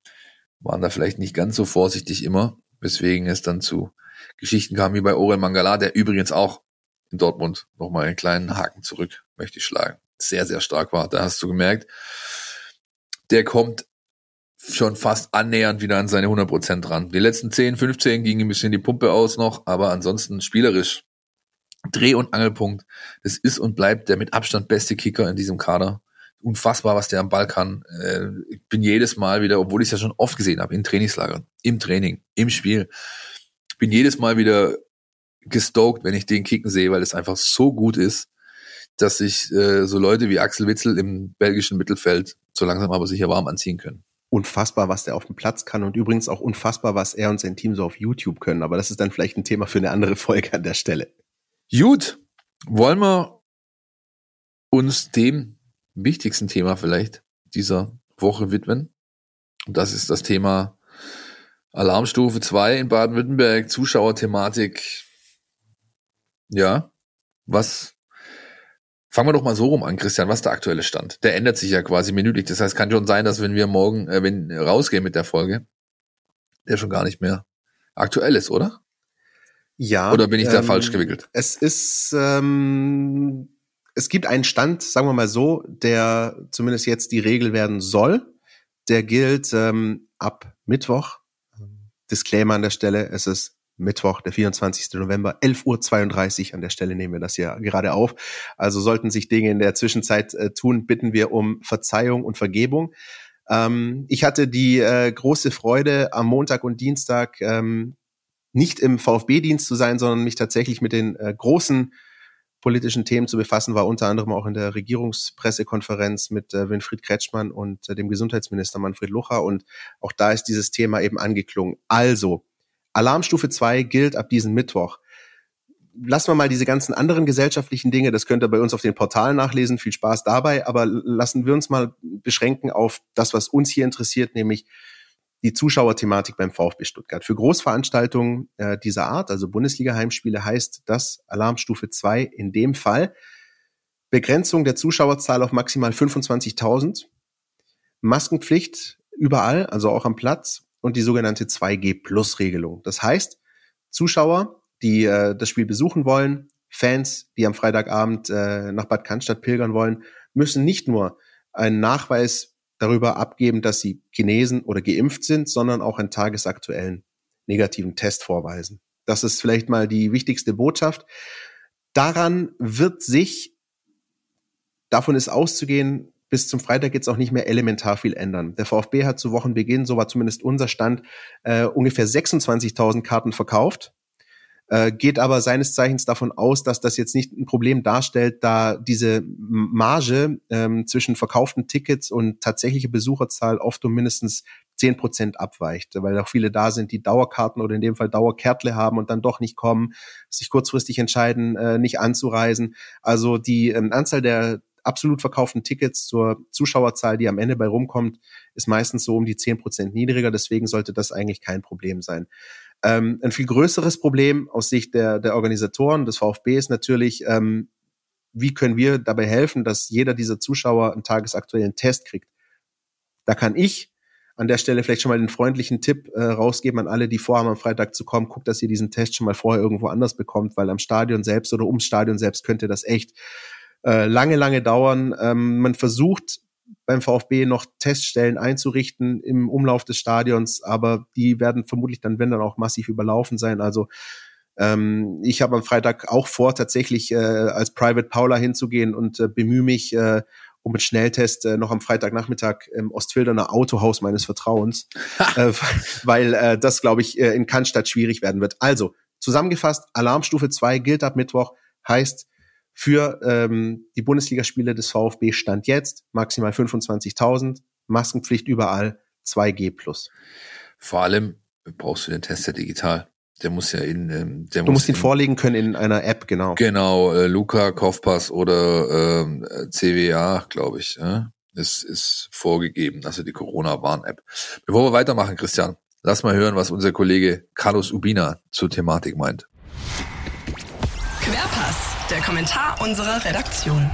waren da vielleicht nicht ganz so vorsichtig immer, weswegen es dann zu Geschichten kam wie bei Orel Mangala, der übrigens auch in Dortmund nochmal einen kleinen Haken zurück möchte ich schlagen. Sehr, sehr stark war. Da hast du gemerkt, der kommt schon fast annähernd wieder an seine 100 Prozent ran. Die letzten 10, 15 gingen ein bisschen die Pumpe aus noch, aber ansonsten spielerisch. Dreh- und Angelpunkt. Das ist und bleibt der mit Abstand beste Kicker in diesem Kader. Unfassbar, was der am Ball kann. Äh, ich bin jedes Mal wieder, obwohl ich es ja schon oft gesehen habe, in Trainingslagern, im Training, im Spiel, bin jedes Mal wieder gestoked, wenn ich den kicken sehe, weil es einfach so gut ist, dass sich äh, so Leute wie Axel Witzel im belgischen Mittelfeld so langsam aber sicher warm anziehen können unfassbar, was der auf dem Platz kann und übrigens auch unfassbar, was er und sein Team so auf YouTube können. Aber das ist dann vielleicht ein Thema für eine andere Folge an der Stelle. Gut, wollen wir uns dem wichtigsten Thema vielleicht dieser Woche widmen. Und das ist das Thema Alarmstufe 2 in Baden-Württemberg, Zuschauerthematik. Ja, was Fangen wir doch mal so rum an, Christian. Was der aktuelle Stand? Der ändert sich ja quasi minütlich. Das heißt, kann schon sein, dass wenn wir morgen, äh, wenn rausgehen mit der Folge, der schon gar nicht mehr aktuell ist, oder? Ja. Oder bin ich da ähm, falsch gewickelt? Es ist, ähm, es gibt einen Stand, sagen wir mal so, der zumindest jetzt die Regel werden soll. Der gilt ähm, ab Mittwoch. Disclaimer an der Stelle, es ist Mittwoch, der 24. November, 11.32 Uhr. An der Stelle nehmen wir das ja gerade auf. Also sollten sich Dinge in der Zwischenzeit äh, tun, bitten wir um Verzeihung und Vergebung. Ähm, ich hatte die äh, große Freude, am Montag und Dienstag ähm, nicht im VfB-Dienst zu sein, sondern mich tatsächlich mit den äh, großen politischen Themen zu befassen, war unter anderem auch in der Regierungspressekonferenz mit äh, Winfried Kretschmann und äh, dem Gesundheitsminister Manfred Lucher. Und auch da ist dieses Thema eben angeklungen. Also, Alarmstufe 2 gilt ab diesem Mittwoch. lassen wir mal diese ganzen anderen gesellschaftlichen Dinge, das könnt ihr bei uns auf den Portalen nachlesen, viel Spaß dabei, aber lassen wir uns mal beschränken auf das, was uns hier interessiert, nämlich die Zuschauerthematik beim VfB Stuttgart. Für Großveranstaltungen äh, dieser Art, also Bundesliga-Heimspiele, heißt das Alarmstufe 2 in dem Fall Begrenzung der Zuschauerzahl auf maximal 25.000, Maskenpflicht überall, also auch am Platz und die sogenannte 2G-Plus-Regelung. Das heißt, Zuschauer, die äh, das Spiel besuchen wollen, Fans, die am Freitagabend äh, nach Bad Cannstatt pilgern wollen, müssen nicht nur einen Nachweis darüber abgeben, dass sie genesen oder geimpft sind, sondern auch einen tagesaktuellen negativen Test vorweisen. Das ist vielleicht mal die wichtigste Botschaft. Daran wird sich, davon ist auszugehen, bis zum Freitag jetzt auch nicht mehr elementar viel ändern. Der VfB hat zu Wochenbeginn, so war zumindest unser Stand, äh, ungefähr 26.000 Karten verkauft äh, geht aber seines Zeichens davon aus, dass das jetzt nicht ein Problem darstellt, da diese Marge ähm, zwischen verkauften Tickets und tatsächliche Besucherzahl oft um mindestens zehn Prozent abweicht, weil auch viele da sind, die Dauerkarten oder in dem Fall Dauerkärtle haben und dann doch nicht kommen, sich kurzfristig entscheiden, äh, nicht anzureisen. Also die ähm, Anzahl der absolut verkauften Tickets zur Zuschauerzahl, die am Ende bei rumkommt, ist meistens so um die zehn Prozent niedriger. Deswegen sollte das eigentlich kein Problem sein. Ähm, ein viel größeres Problem aus Sicht der, der Organisatoren des VfB ist natürlich, ähm, wie können wir dabei helfen, dass jeder dieser Zuschauer einen tagesaktuellen Test kriegt. Da kann ich an der Stelle vielleicht schon mal den freundlichen Tipp äh, rausgeben an alle, die vorhaben, am Freitag zu kommen. Guckt, dass ihr diesen Test schon mal vorher irgendwo anders bekommt, weil am Stadion selbst oder ums Stadion selbst könnte das echt äh, lange, lange dauern. Ähm, man versucht beim VfB noch Teststellen einzurichten im Umlauf des Stadions, aber die werden vermutlich dann, wenn dann auch massiv überlaufen sein. Also ähm, ich habe am Freitag auch vor, tatsächlich äh, als Private Paula hinzugehen und äh, bemühe mich äh, um einen Schnelltest äh, noch am Freitagnachmittag im Ostfilderner Autohaus meines Vertrauens, äh, weil äh, das, glaube ich, äh, in Cannstatt schwierig werden wird. Also, zusammengefasst, Alarmstufe 2 gilt ab Mittwoch, heißt, für ähm, die Bundesligaspiele des VfB stand jetzt maximal 25.000, Maskenpflicht überall, 2G plus. Vor allem brauchst du den Test ja digital. Der muss ja in, ähm, der du muss musst ihn vorlegen können in einer App, genau. Genau, äh, Luca, Kaufpass oder ähm, CWA, glaube ich, äh, ist, ist vorgegeben, also die Corona-Warn-App. Bevor wir weitermachen, Christian, lass mal hören, was unser Kollege Carlos Ubina zur Thematik meint. Der Kommentar unserer Redaktion.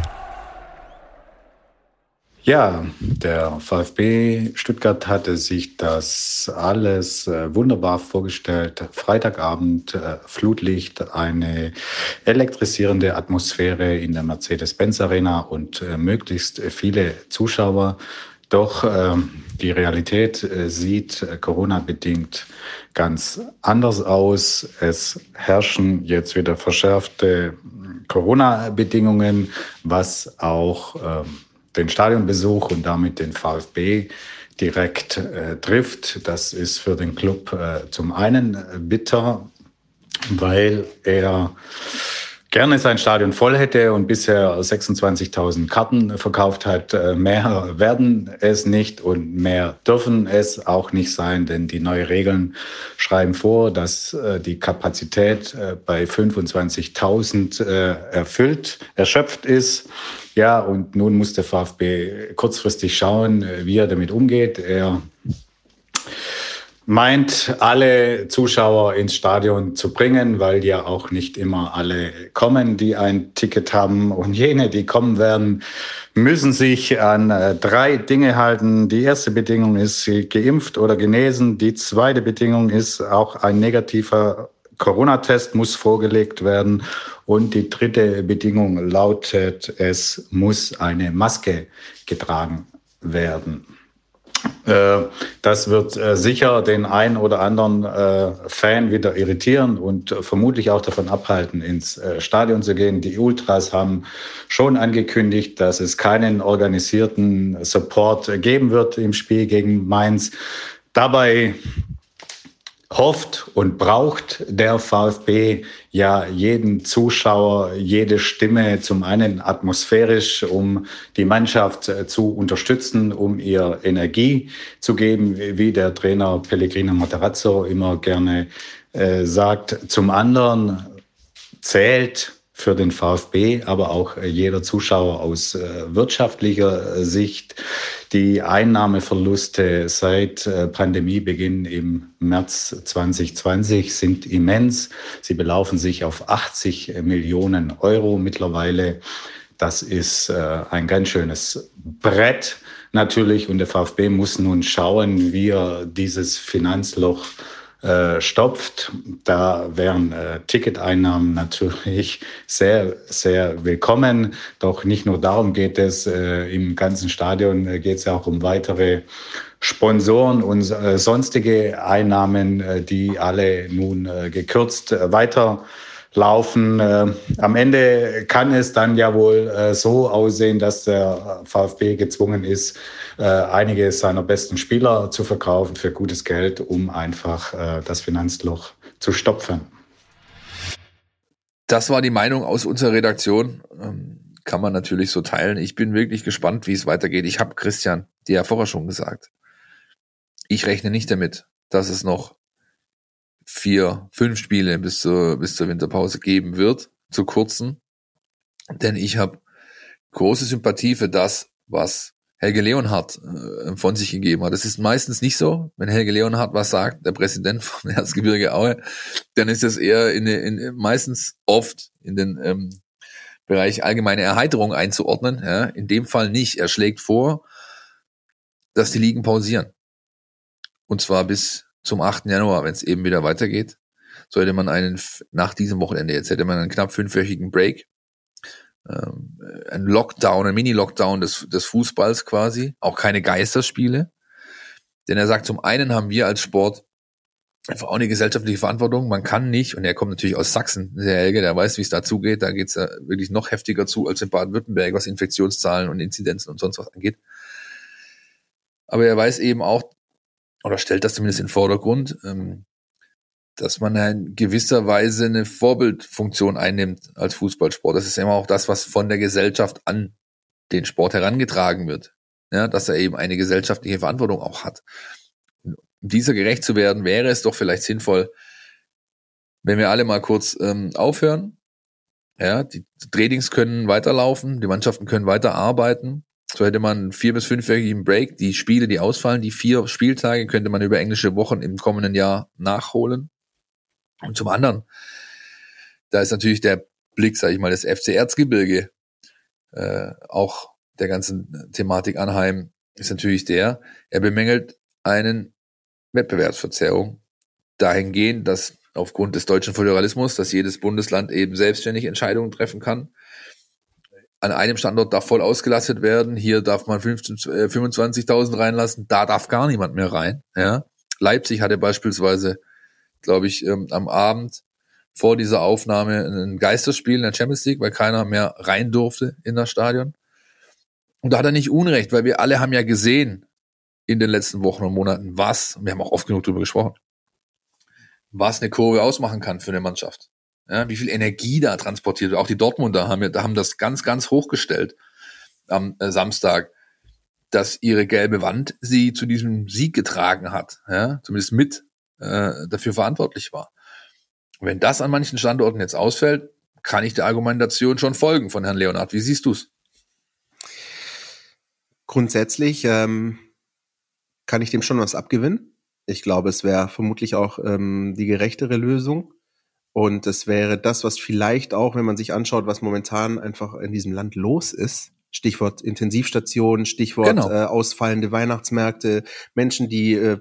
Ja, der VfB Stuttgart hatte sich das alles äh, wunderbar vorgestellt. Freitagabend, äh, Flutlicht, eine elektrisierende Atmosphäre in der Mercedes-Benz Arena und äh, möglichst viele Zuschauer. Doch ähm, die Realität sieht Corona-bedingt ganz anders aus. Es herrschen jetzt wieder verschärfte Corona-Bedingungen, was auch ähm, den Stadionbesuch und damit den VfB direkt äh, trifft. Das ist für den Club äh, zum einen bitter, weil er gerne sein Stadion voll hätte und bisher 26.000 Karten verkauft hat. Äh, mehr werden es nicht und mehr dürfen es auch nicht sein, denn die neuen Regeln schreiben vor, dass äh, die Kapazität äh, bei 25.000 erfüllt, erschöpft ist. Ja, und nun muss der VfB kurzfristig schauen, wie er damit umgeht. Er meint, alle Zuschauer ins Stadion zu bringen, weil ja auch nicht immer alle kommen, die ein Ticket haben. Und jene, die kommen werden, müssen sich an äh, drei Dinge halten. Die erste Bedingung ist geimpft oder genesen. Die zweite Bedingung ist auch ein negativer Corona-Test muss vorgelegt werden. Und die dritte Bedingung lautet, es muss eine Maske getragen werden. Äh, das wird äh, sicher den einen oder anderen äh, Fan wieder irritieren und vermutlich auch davon abhalten, ins Stadion zu gehen. Die Ultras haben schon angekündigt, dass es keinen organisierten Support geben wird im Spiel gegen Mainz. Dabei hofft und braucht der VfB ja jeden Zuschauer, jede Stimme zum einen atmosphärisch, um die Mannschaft äh, zu unterstützen, um ihr Energie zu geben, wie der Trainer Pellegrino Matarazzo immer gerne äh, sagt. Zum anderen zählt für den VfB, aber auch jeder Zuschauer aus äh, wirtschaftlicher Sicht. Die Einnahmeverluste seit äh, Pandemiebeginn im März 2020 sind immens. Sie belaufen sich auf 80 Millionen Euro mittlerweile. Das ist äh, ein ganz schönes Brett natürlich und der VfB muss nun schauen, wie er dieses Finanzloch äh, stopft. Da wären äh, Ticketeinnahmen natürlich sehr, sehr willkommen. Doch nicht nur darum geht es. Äh, Im ganzen Stadion äh, geht es ja auch um weitere Sponsoren und äh, sonstige Einnahmen, äh, die alle nun gekürzt weiter laufen. Äh, am Ende kann es dann ja wohl äh, so aussehen, dass der VfB gezwungen ist, äh, einige seiner besten Spieler zu verkaufen für gutes Geld, um einfach das Finanzloch zu stopfen. Das war die Meinung aus unserer Redaktion. Ähm, kann man natürlich so teilen. Ich bin wirklich gespannt, wie es weitergeht. Ich habe Christian dir ja vorher schon gesagt. Ich rechne nicht damit, dass es noch vier, fünf Spiele bis zur, bis zur Winterpause geben wird, zu kurzen. Denn ich habe große Sympathie für das, was Helge Leonhardt äh, von sich gegeben hat. Das ist meistens nicht so, wenn Helge Leonhardt was sagt, der Präsident von Erzgebirge Aue, dann ist das eher in, in, meistens oft in den ähm, Bereich allgemeine Erheiterung einzuordnen. Ja. In dem Fall nicht. Er schlägt vor, dass die Ligen pausieren. Und zwar bis zum 8. Januar, wenn es eben wieder weitergeht, sollte man einen, nach diesem Wochenende jetzt hätte man einen knapp fünfwöchigen Break, ähm, ein Lockdown, ein Mini-Lockdown des, des Fußballs quasi, auch keine Geisterspiele. Denn er sagt, zum einen haben wir als Sport einfach auch eine gesellschaftliche Verantwortung. Man kann nicht, und er kommt natürlich aus Sachsen, der Helge, der weiß, wie es dazu geht. Da geht es ja wirklich noch heftiger zu als in Baden-Württemberg, was Infektionszahlen und Inzidenzen und sonst was angeht. Aber er weiß eben auch, oder stellt das zumindest in den Vordergrund, ähm, dass man in gewisser Weise eine Vorbildfunktion einnimmt als Fußballsport. Das ist immer auch das, was von der Gesellschaft an den Sport herangetragen wird. Ja, dass er eben eine gesellschaftliche Verantwortung auch hat. Um dieser gerecht zu werden, wäre es doch vielleicht sinnvoll, wenn wir alle mal kurz ähm, aufhören. Ja, die Trainings können weiterlaufen, die Mannschaften können weiter arbeiten. So hätte man vier bis fünfwöchigen Break. Die Spiele, die ausfallen, die vier Spieltage könnte man über englische Wochen im kommenden Jahr nachholen. Und zum anderen, da ist natürlich der Blick, sage ich mal, des FC Erzgebirge, äh, auch der ganzen Thematik Anheim, ist natürlich der, er bemängelt einen Wettbewerbsverzerrung dahingehend, dass aufgrund des deutschen Föderalismus, dass jedes Bundesland eben selbstständig Entscheidungen treffen kann an einem Standort darf voll ausgelastet werden, hier darf man 25.000 äh, reinlassen, da darf gar niemand mehr rein. Ja. Leipzig hatte beispielsweise, glaube ich, ähm, am Abend vor dieser Aufnahme ein Geisterspiel in der Champions League, weil keiner mehr rein durfte in das Stadion. Und da hat er nicht Unrecht, weil wir alle haben ja gesehen in den letzten Wochen und Monaten, was, wir haben auch oft genug darüber gesprochen, was eine Kurve ausmachen kann für eine Mannschaft ja, wie viel Energie da transportiert wird. Auch die Dortmunder haben, ja, haben das ganz, ganz hochgestellt am äh, Samstag, dass ihre gelbe Wand sie zu diesem Sieg getragen hat, ja, zumindest mit äh, dafür verantwortlich war. wenn das an manchen Standorten jetzt ausfällt, kann ich der Argumentation schon folgen von Herrn Leonard. Wie siehst du's? Grundsätzlich ähm, kann ich dem schon was abgewinnen. Ich glaube, es wäre vermutlich auch ähm, die gerechtere Lösung. Und es wäre das, was vielleicht auch, wenn man sich anschaut, was momentan einfach in diesem Land los ist, Stichwort Intensivstationen, Stichwort genau. äh, ausfallende Weihnachtsmärkte, Menschen, die äh,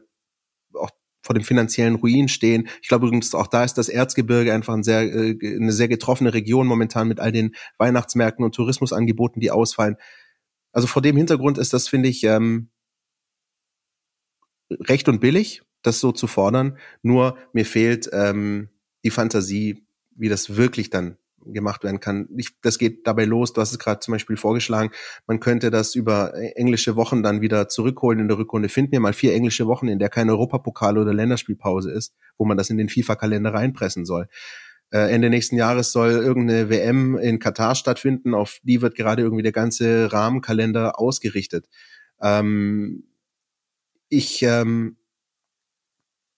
auch vor dem finanziellen Ruin stehen. Ich glaube übrigens, auch da ist das Erzgebirge einfach ein sehr, äh, eine sehr getroffene Region momentan mit all den Weihnachtsmärkten und Tourismusangeboten, die ausfallen. Also vor dem Hintergrund ist das, finde ich, ähm, recht und billig, das so zu fordern. Nur mir fehlt ähm, die Fantasie, wie das wirklich dann gemacht werden kann. Ich, das geht dabei los, du hast es gerade zum Beispiel vorgeschlagen, man könnte das über englische Wochen dann wieder zurückholen in der Rückrunde. Find mir mal vier englische Wochen, in der keine Europapokale oder Länderspielpause ist, wo man das in den FIFA-Kalender reinpressen soll. Äh, Ende nächsten Jahres soll irgendeine WM in Katar stattfinden, auf die wird gerade irgendwie der ganze Rahmenkalender ausgerichtet. Ähm, ich ähm,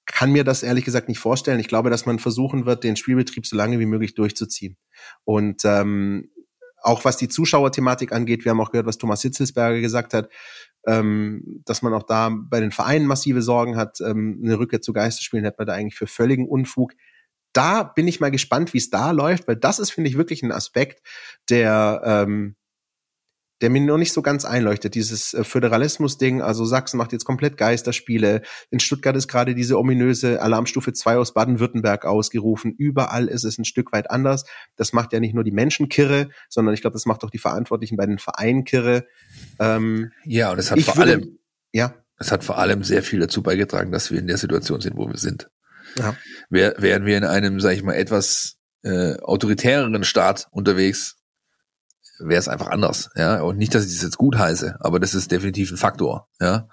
kann mir das ehrlich gesagt nicht vorstellen. Ich glaube, dass man versuchen wird, den Spielbetrieb so lange wie möglich durchzuziehen. Und ähm, auch was die Zuschauerthematik angeht, wir haben auch gehört, was Thomas Hitzelsberger gesagt hat, ähm, dass man auch da bei den Vereinen massive Sorgen hat. Ähm, eine Rückkehr zu Geisterspielen hätte man da eigentlich für völligen Unfug. Da bin ich mal gespannt, wie es da läuft, weil das ist, finde ich, wirklich ein Aspekt, der ähm, der mir noch nicht so ganz einleuchtet. Dieses äh, Föderalismus-Ding, also Sachsen macht jetzt komplett Geisterspiele. In Stuttgart ist gerade diese ominöse Alarmstufe 2 aus Baden-Württemberg ausgerufen. Überall ist es ein Stück weit anders. Das macht ja nicht nur die Menschen kirre, sondern ich glaube, das macht auch die Verantwortlichen bei den Vereinen kirre. Ähm, ja, und es hat vor würde, allem, ja. Es hat vor allem sehr viel dazu beigetragen, dass wir in der Situation sind, wo wir sind. Ja. Wär, wären wir in einem, sag ich mal, etwas äh, autoritäreren Staat unterwegs, wäre es einfach anders, ja. Und nicht, dass ich das jetzt gut heiße, aber das ist definitiv ein Faktor, ja.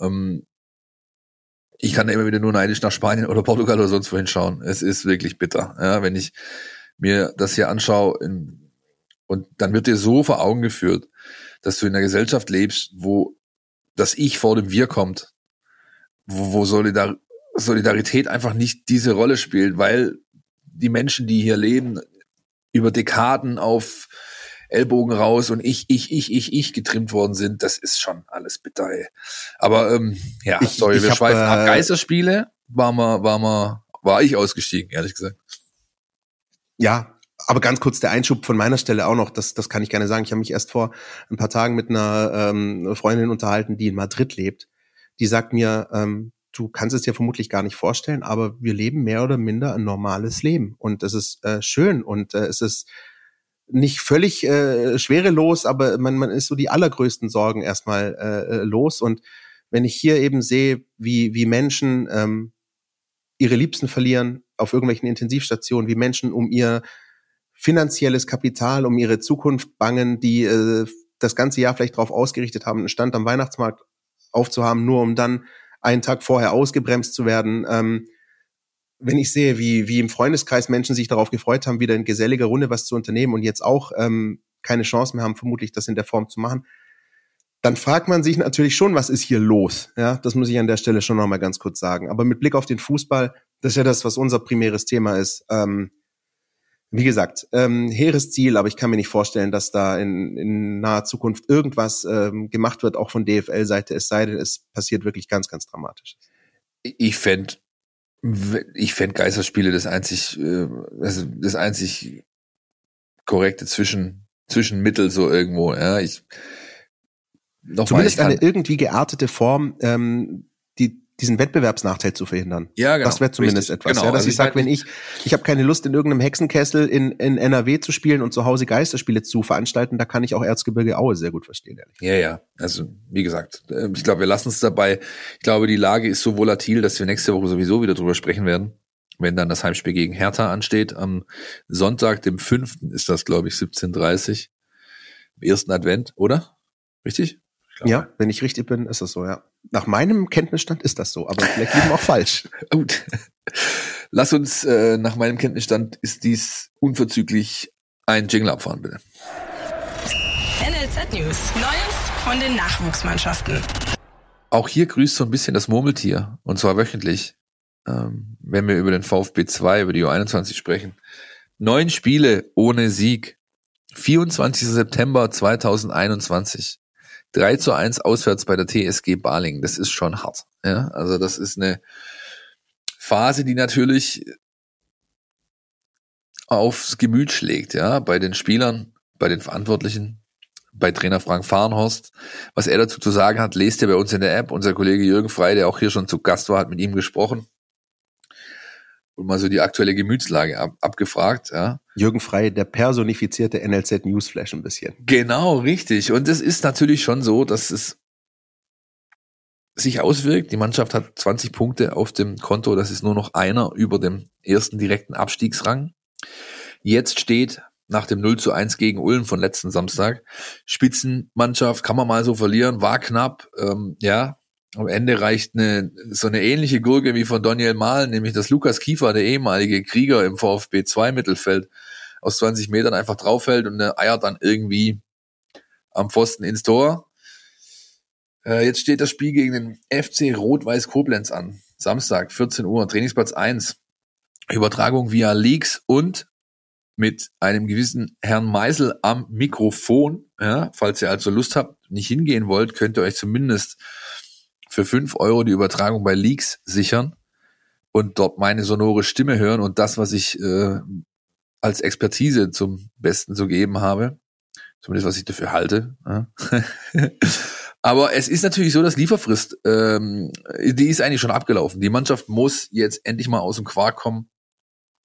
Ähm, ich kann immer wieder nur neidisch nach Spanien oder Portugal oder sonst wohin schauen. Es ist wirklich bitter, ja, wenn ich mir das hier anschaue in, und dann wird dir so vor Augen geführt, dass du in einer Gesellschaft lebst, wo das Ich vor dem Wir kommt, wo, wo Solidar Solidarität einfach nicht diese Rolle spielt, weil die Menschen, die hier leben, über Dekaden auf Ellbogen raus und ich, ich, ich, ich, ich getrimmt worden sind, das ist schon alles bitter, ey. Aber ähm, ja, ich, sorry, ich wir hab, schweifen äh, ab. Geisterspiele war mal, war mal, war ich ausgestiegen, ehrlich gesagt. Ja, aber ganz kurz der Einschub von meiner Stelle auch noch, das, das kann ich gerne sagen. Ich habe mich erst vor ein paar Tagen mit einer ähm, Freundin unterhalten, die in Madrid lebt. Die sagt mir, ähm, du kannst es dir vermutlich gar nicht vorstellen, aber wir leben mehr oder minder ein normales Leben. Und es ist äh, schön und äh, es ist nicht völlig äh, schwerelos, aber man, man ist so die allergrößten Sorgen erstmal äh, äh, los. Und wenn ich hier eben sehe, wie, wie Menschen ähm, ihre Liebsten verlieren auf irgendwelchen Intensivstationen, wie Menschen um ihr finanzielles Kapital, um ihre Zukunft bangen, die äh, das ganze Jahr vielleicht darauf ausgerichtet haben, einen Stand am Weihnachtsmarkt aufzuhaben, nur um dann einen Tag vorher ausgebremst zu werden. Ähm, wenn ich sehe, wie, wie im Freundeskreis Menschen sich darauf gefreut haben, wieder in geselliger Runde was zu unternehmen und jetzt auch ähm, keine Chance mehr haben, vermutlich das in der Form zu machen, dann fragt man sich natürlich schon, was ist hier los? Ja, das muss ich an der Stelle schon nochmal ganz kurz sagen. Aber mit Blick auf den Fußball, das ist ja das, was unser primäres Thema ist. Ähm, wie gesagt, ähm, hehres Ziel, aber ich kann mir nicht vorstellen, dass da in, in naher Zukunft irgendwas ähm, gemacht wird, auch von DFL-Seite, es sei denn, es passiert wirklich ganz, ganz dramatisch. Ich fände ich fände Geisterspiele das einzig, äh, also das einzig korrekte Zwischen, Zwischenmittel so irgendwo, ja. Ich, noch Zumindest mal, eine irgendwie geartete Form, ähm, diesen Wettbewerbsnachteil zu verhindern. Ja, genau. Das wäre zumindest richtig, etwas. Genau. Ja, dass also ich sage, wenn ich, ich habe keine Lust, in irgendeinem Hexenkessel in, in NRW zu spielen und zu Hause Geisterspiele zu veranstalten, da kann ich auch Erzgebirge Aue sehr gut verstehen, ehrlich. Ja, ja. Also, wie gesagt, ähm, ich glaube, wir lassen es dabei. Ich glaube, die Lage ist so volatil, dass wir nächste Woche sowieso wieder drüber sprechen werden. Wenn dann das Heimspiel gegen Hertha ansteht, am Sonntag, dem fünften, ist das, glaube ich, 17.30 Im ersten Advent, oder? Richtig? Ja, wenn ich richtig bin, ist das so, ja. Nach meinem Kenntnisstand ist das so, aber vielleicht liegen wir auch falsch. Gut. Lass uns, äh, nach meinem Kenntnisstand ist dies unverzüglich ein Jingle abfahren, bitte. NLZ News. Neues von den Nachwuchsmannschaften. Auch hier grüßt so ein bisschen das Murmeltier, und zwar wöchentlich, ähm, wenn wir über den VfB 2, über die U21 sprechen. Neun Spiele ohne Sieg. 24. September 2021. 3 zu 1 auswärts bei der TSG Baling. Das ist schon hart. Ja, also das ist eine Phase, die natürlich aufs Gemüt schlägt, ja, bei den Spielern, bei den Verantwortlichen, bei Trainer Frank Fahrenhorst. Was er dazu zu sagen hat, lest ihr bei uns in der App. Unser Kollege Jürgen Frey, der auch hier schon zu Gast war, hat mit ihm gesprochen und mal so die aktuelle Gemütslage ab, abgefragt. Ja. Jürgen Frey, der personifizierte NLZ Newsflash ein bisschen. Genau, richtig. Und es ist natürlich schon so, dass es sich auswirkt. Die Mannschaft hat 20 Punkte auf dem Konto. Das ist nur noch einer über dem ersten direkten Abstiegsrang. Jetzt steht nach dem 0 zu 1 gegen Ulm von letzten Samstag. Spitzenmannschaft kann man mal so verlieren, war knapp. Ähm, ja, am Ende reicht eine, so eine ähnliche Gurke wie von Daniel Mahlen, nämlich dass Lukas Kiefer, der ehemalige Krieger im VfB 2 Mittelfeld, aus 20 Metern einfach draufhält und eiert dann irgendwie am Pfosten ins Tor. Äh, jetzt steht das Spiel gegen den FC Rot-Weiß Koblenz an. Samstag, 14 Uhr, Trainingsplatz 1. Übertragung via Leaks und mit einem gewissen Herrn Meisel am Mikrofon. Ja, falls ihr also Lust habt, nicht hingehen wollt, könnt ihr euch zumindest für fünf Euro die Übertragung bei Leaks sichern und dort meine sonore Stimme hören und das, was ich äh, als Expertise zum Besten zu geben habe. Zumindest was ich dafür halte. Aber es ist natürlich so, dass Lieferfrist, ähm, die ist eigentlich schon abgelaufen. Die Mannschaft muss jetzt endlich mal aus dem Quark kommen.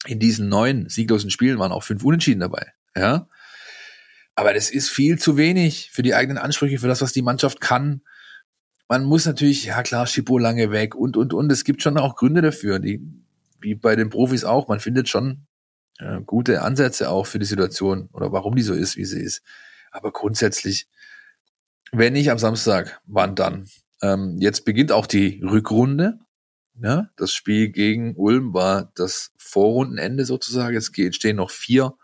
In diesen neun sieglosen Spielen waren auch fünf Unentschieden dabei. Ja. Aber das ist viel zu wenig für die eigenen Ansprüche, für das, was die Mannschaft kann. Man muss natürlich, ja klar, Schippo lange weg und, und, und. Es gibt schon auch Gründe dafür, die, wie bei den Profis auch. Man findet schon gute Ansätze auch für die Situation oder warum die so ist, wie sie ist. Aber grundsätzlich, wenn nicht am Samstag, wann dann? Ähm, jetzt beginnt auch die Rückrunde. Ja, das Spiel gegen Ulm war das Vorrundenende sozusagen. Es stehen noch vier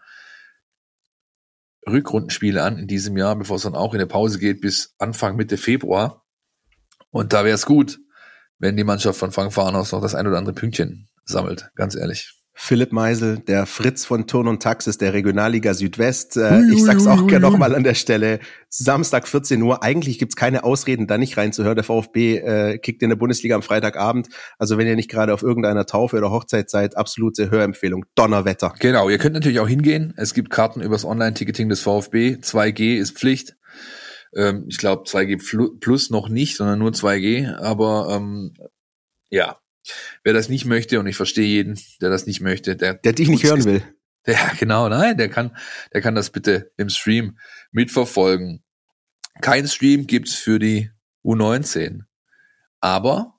Rückrundenspiele an in diesem Jahr, bevor es dann auch in der Pause geht bis Anfang Mitte Februar. Und da wäre es gut, wenn die Mannschaft von Frank Farnhaus noch das ein oder andere Pünktchen sammelt, ganz ehrlich. Philipp Meisel, der Fritz von Turn und Taxis der Regionalliga Südwest. Äh, ich sag's auch gerne nochmal an der Stelle. Samstag 14 Uhr. Eigentlich gibt's keine Ausreden, da nicht reinzuhören. Der VfB äh, kickt in der Bundesliga am Freitagabend. Also wenn ihr nicht gerade auf irgendeiner Taufe oder Hochzeit seid, absolute Hörempfehlung. Donnerwetter. Genau, ihr könnt natürlich auch hingehen. Es gibt Karten übers Online-Ticketing des VfB. 2G ist Pflicht. Ähm, ich glaube 2G plus noch nicht, sondern nur 2G. Aber ähm, ja, Wer das nicht möchte, und ich verstehe jeden, der das nicht möchte, der, der dich nicht hören will. Ja, genau, nein, der kann, der kann das bitte im Stream mitverfolgen. Kein Stream gibt's für die U19. Aber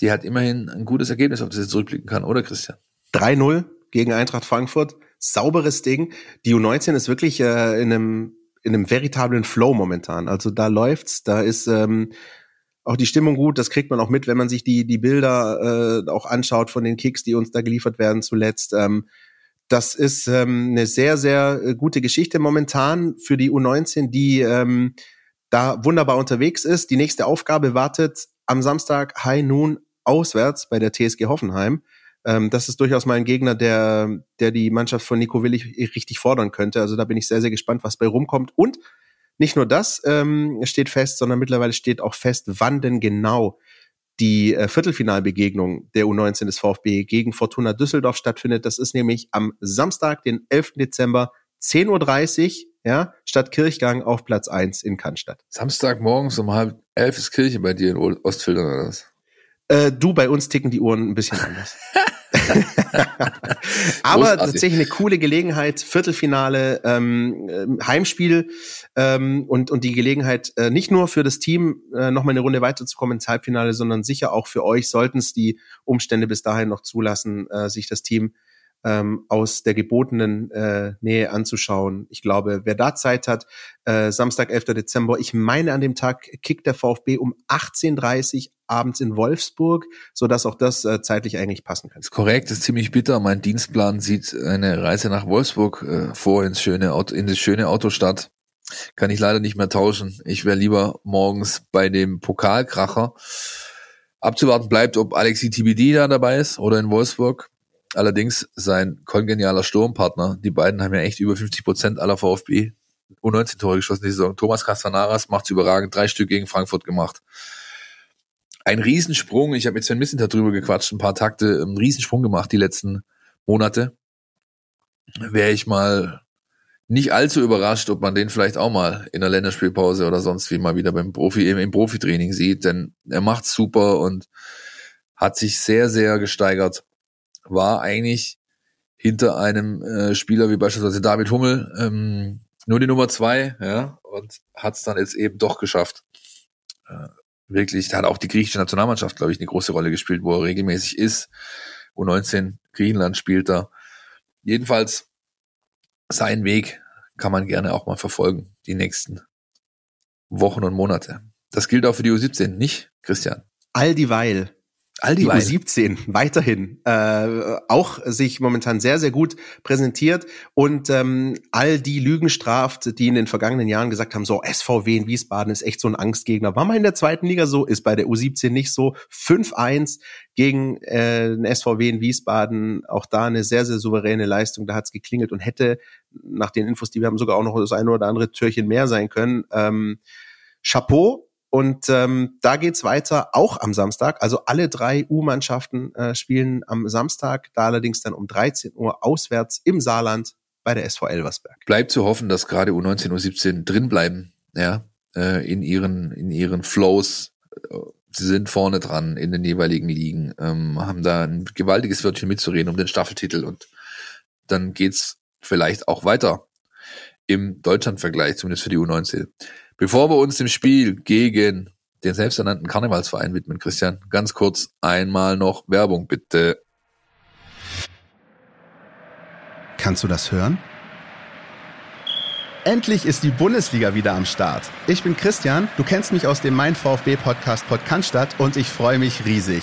die hat immerhin ein gutes Ergebnis, auf das sie zurückblicken kann, oder Christian? 3-0 gegen Eintracht Frankfurt. Sauberes Ding. Die U19 ist wirklich äh, in einem in einem veritablen Flow momentan. Also da läuft's, da ist ähm, auch die Stimmung gut. Das kriegt man auch mit, wenn man sich die, die Bilder äh, auch anschaut von den Kicks, die uns da geliefert werden zuletzt. Ähm, das ist ähm, eine sehr, sehr äh, gute Geschichte momentan für die U19, die ähm, da wunderbar unterwegs ist. Die nächste Aufgabe wartet am Samstag High Noon auswärts bei der TSG Hoffenheim. Ähm, das ist durchaus mal ein Gegner, der, der die Mannschaft von Nico Willig richtig fordern könnte. Also da bin ich sehr, sehr gespannt, was bei rumkommt. Und nicht nur das ähm, steht fest, sondern mittlerweile steht auch fest, wann denn genau die äh, Viertelfinalbegegnung der U19 des VfB gegen Fortuna Düsseldorf stattfindet. Das ist nämlich am Samstag, den 11. Dezember, 10.30 Uhr, ja, statt Kirchgang auf Platz 1 in Cannstatt. Samstag morgens um halb elf ist Kirche bei dir in Ostfildern oder was? Äh, du, bei uns ticken die Uhren ein bisschen anders. Aber tatsächlich eine coole Gelegenheit, Viertelfinale, ähm, ähm, Heimspiel ähm, und, und die Gelegenheit, äh, nicht nur für das Team äh, nochmal eine Runde weiterzukommen ins Halbfinale, sondern sicher auch für euch, sollten es die Umstände bis dahin noch zulassen, äh, sich das Team ähm, aus der gebotenen äh, Nähe anzuschauen. Ich glaube, wer da Zeit hat, äh, Samstag, 11. Dezember, ich meine, an dem Tag kickt der VfB um 18.30 Uhr abends in Wolfsburg, so dass auch das äh, zeitlich eigentlich passen kann. Das ist korrekt, das ist ziemlich bitter. Mein Dienstplan sieht eine Reise nach Wolfsburg äh, vor ins schöne Auto, in das schöne Autostadt. Kann ich leider nicht mehr tauschen. Ich wäre lieber morgens bei dem Pokalkracher. Abzuwarten bleibt, ob Alexi TBD da dabei ist oder in Wolfsburg. Allerdings sein kongenialer Sturmpartner, die beiden haben ja echt über 50 Prozent aller VfB U19 Tore geschossen diese Saison. Thomas Castanaras macht's überragend, drei Stück gegen Frankfurt gemacht. Ein Riesensprung, ich habe jetzt ein bisschen darüber gequatscht, ein paar Takte, einen Riesensprung gemacht die letzten Monate. Wäre ich mal nicht allzu überrascht, ob man den vielleicht auch mal in der Länderspielpause oder sonst wie mal wieder beim Profi, im, im Profitraining sieht, denn er macht's super und hat sich sehr, sehr gesteigert war eigentlich hinter einem äh, Spieler wie beispielsweise David Hummel ähm, nur die Nummer zwei, ja, und hat es dann jetzt eben doch geschafft. Äh, wirklich, da hat auch die griechische Nationalmannschaft, glaube ich, eine große Rolle gespielt, wo er regelmäßig ist. U19 Griechenland spielt da. Jedenfalls seinen Weg kann man gerne auch mal verfolgen, die nächsten Wochen und Monate. Das gilt auch für die U17, nicht, Christian? All dieweil All die, die U17 weiterhin äh, auch sich momentan sehr, sehr gut präsentiert und ähm, all die Lügen straft, die in den vergangenen Jahren gesagt haben, so SVW in Wiesbaden ist echt so ein Angstgegner. War mal in der zweiten Liga so, ist bei der U17 nicht so. 5-1 gegen äh, den SVW in Wiesbaden, auch da eine sehr, sehr souveräne Leistung. Da hat's geklingelt und hätte nach den Infos, die wir haben, sogar auch noch das eine oder andere Türchen mehr sein können. Ähm, Chapeau und ähm, da geht's weiter, auch am Samstag. Also alle drei U-Mannschaften äh, spielen am Samstag, da allerdings dann um 13 Uhr auswärts im Saarland bei der SV Elversberg. Bleibt zu hoffen, dass gerade U19, U17 drin bleiben, ja, äh, in ihren, in ihren Flows. Sie sind vorne dran in den jeweiligen Ligen, ähm, haben da ein gewaltiges Wörtchen mitzureden um den Staffeltitel und dann geht's vielleicht auch weiter im Deutschlandvergleich, zumindest für die U19. Bevor wir uns dem Spiel gegen den selbsternannten Karnevalsverein widmen, Christian, ganz kurz einmal noch Werbung, bitte. Kannst du das hören? Endlich ist die Bundesliga wieder am Start. Ich bin Christian, du kennst mich aus dem Mein VfB Podcast Podcast und ich freue mich riesig.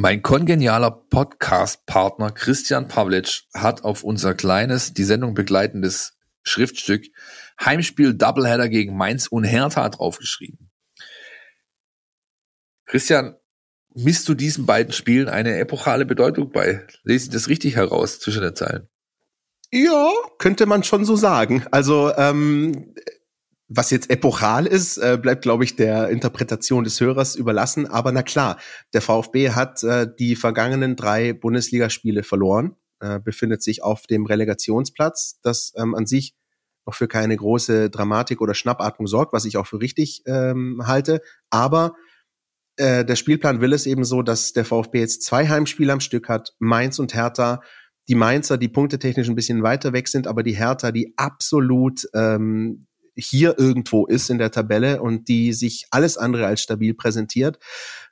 Mein kongenialer Podcast-Partner Christian Pavlic hat auf unser kleines, die Sendung begleitendes Schriftstück Heimspiel Doubleheader gegen Mainz und Hertha draufgeschrieben. Christian, misst du diesen beiden Spielen eine epochale Bedeutung bei? Lese ich das richtig heraus zwischen den Zeilen? Ja, könnte man schon so sagen. Also ähm, was jetzt epochal ist, äh, bleibt, glaube ich, der Interpretation des Hörers überlassen. Aber na klar, der VfB hat äh, die vergangenen drei Bundesligaspiele verloren, äh, befindet sich auf dem Relegationsplatz, das ähm, an sich noch für keine große Dramatik oder Schnappatmung sorgt, was ich auch für richtig ähm, halte. Aber der Spielplan will es eben so, dass der VfB jetzt zwei Heimspiele am Stück hat, Mainz und Hertha. Die Mainzer, die punktetechnisch ein bisschen weiter weg sind, aber die Hertha, die absolut ähm, hier irgendwo ist in der Tabelle und die sich alles andere als stabil präsentiert.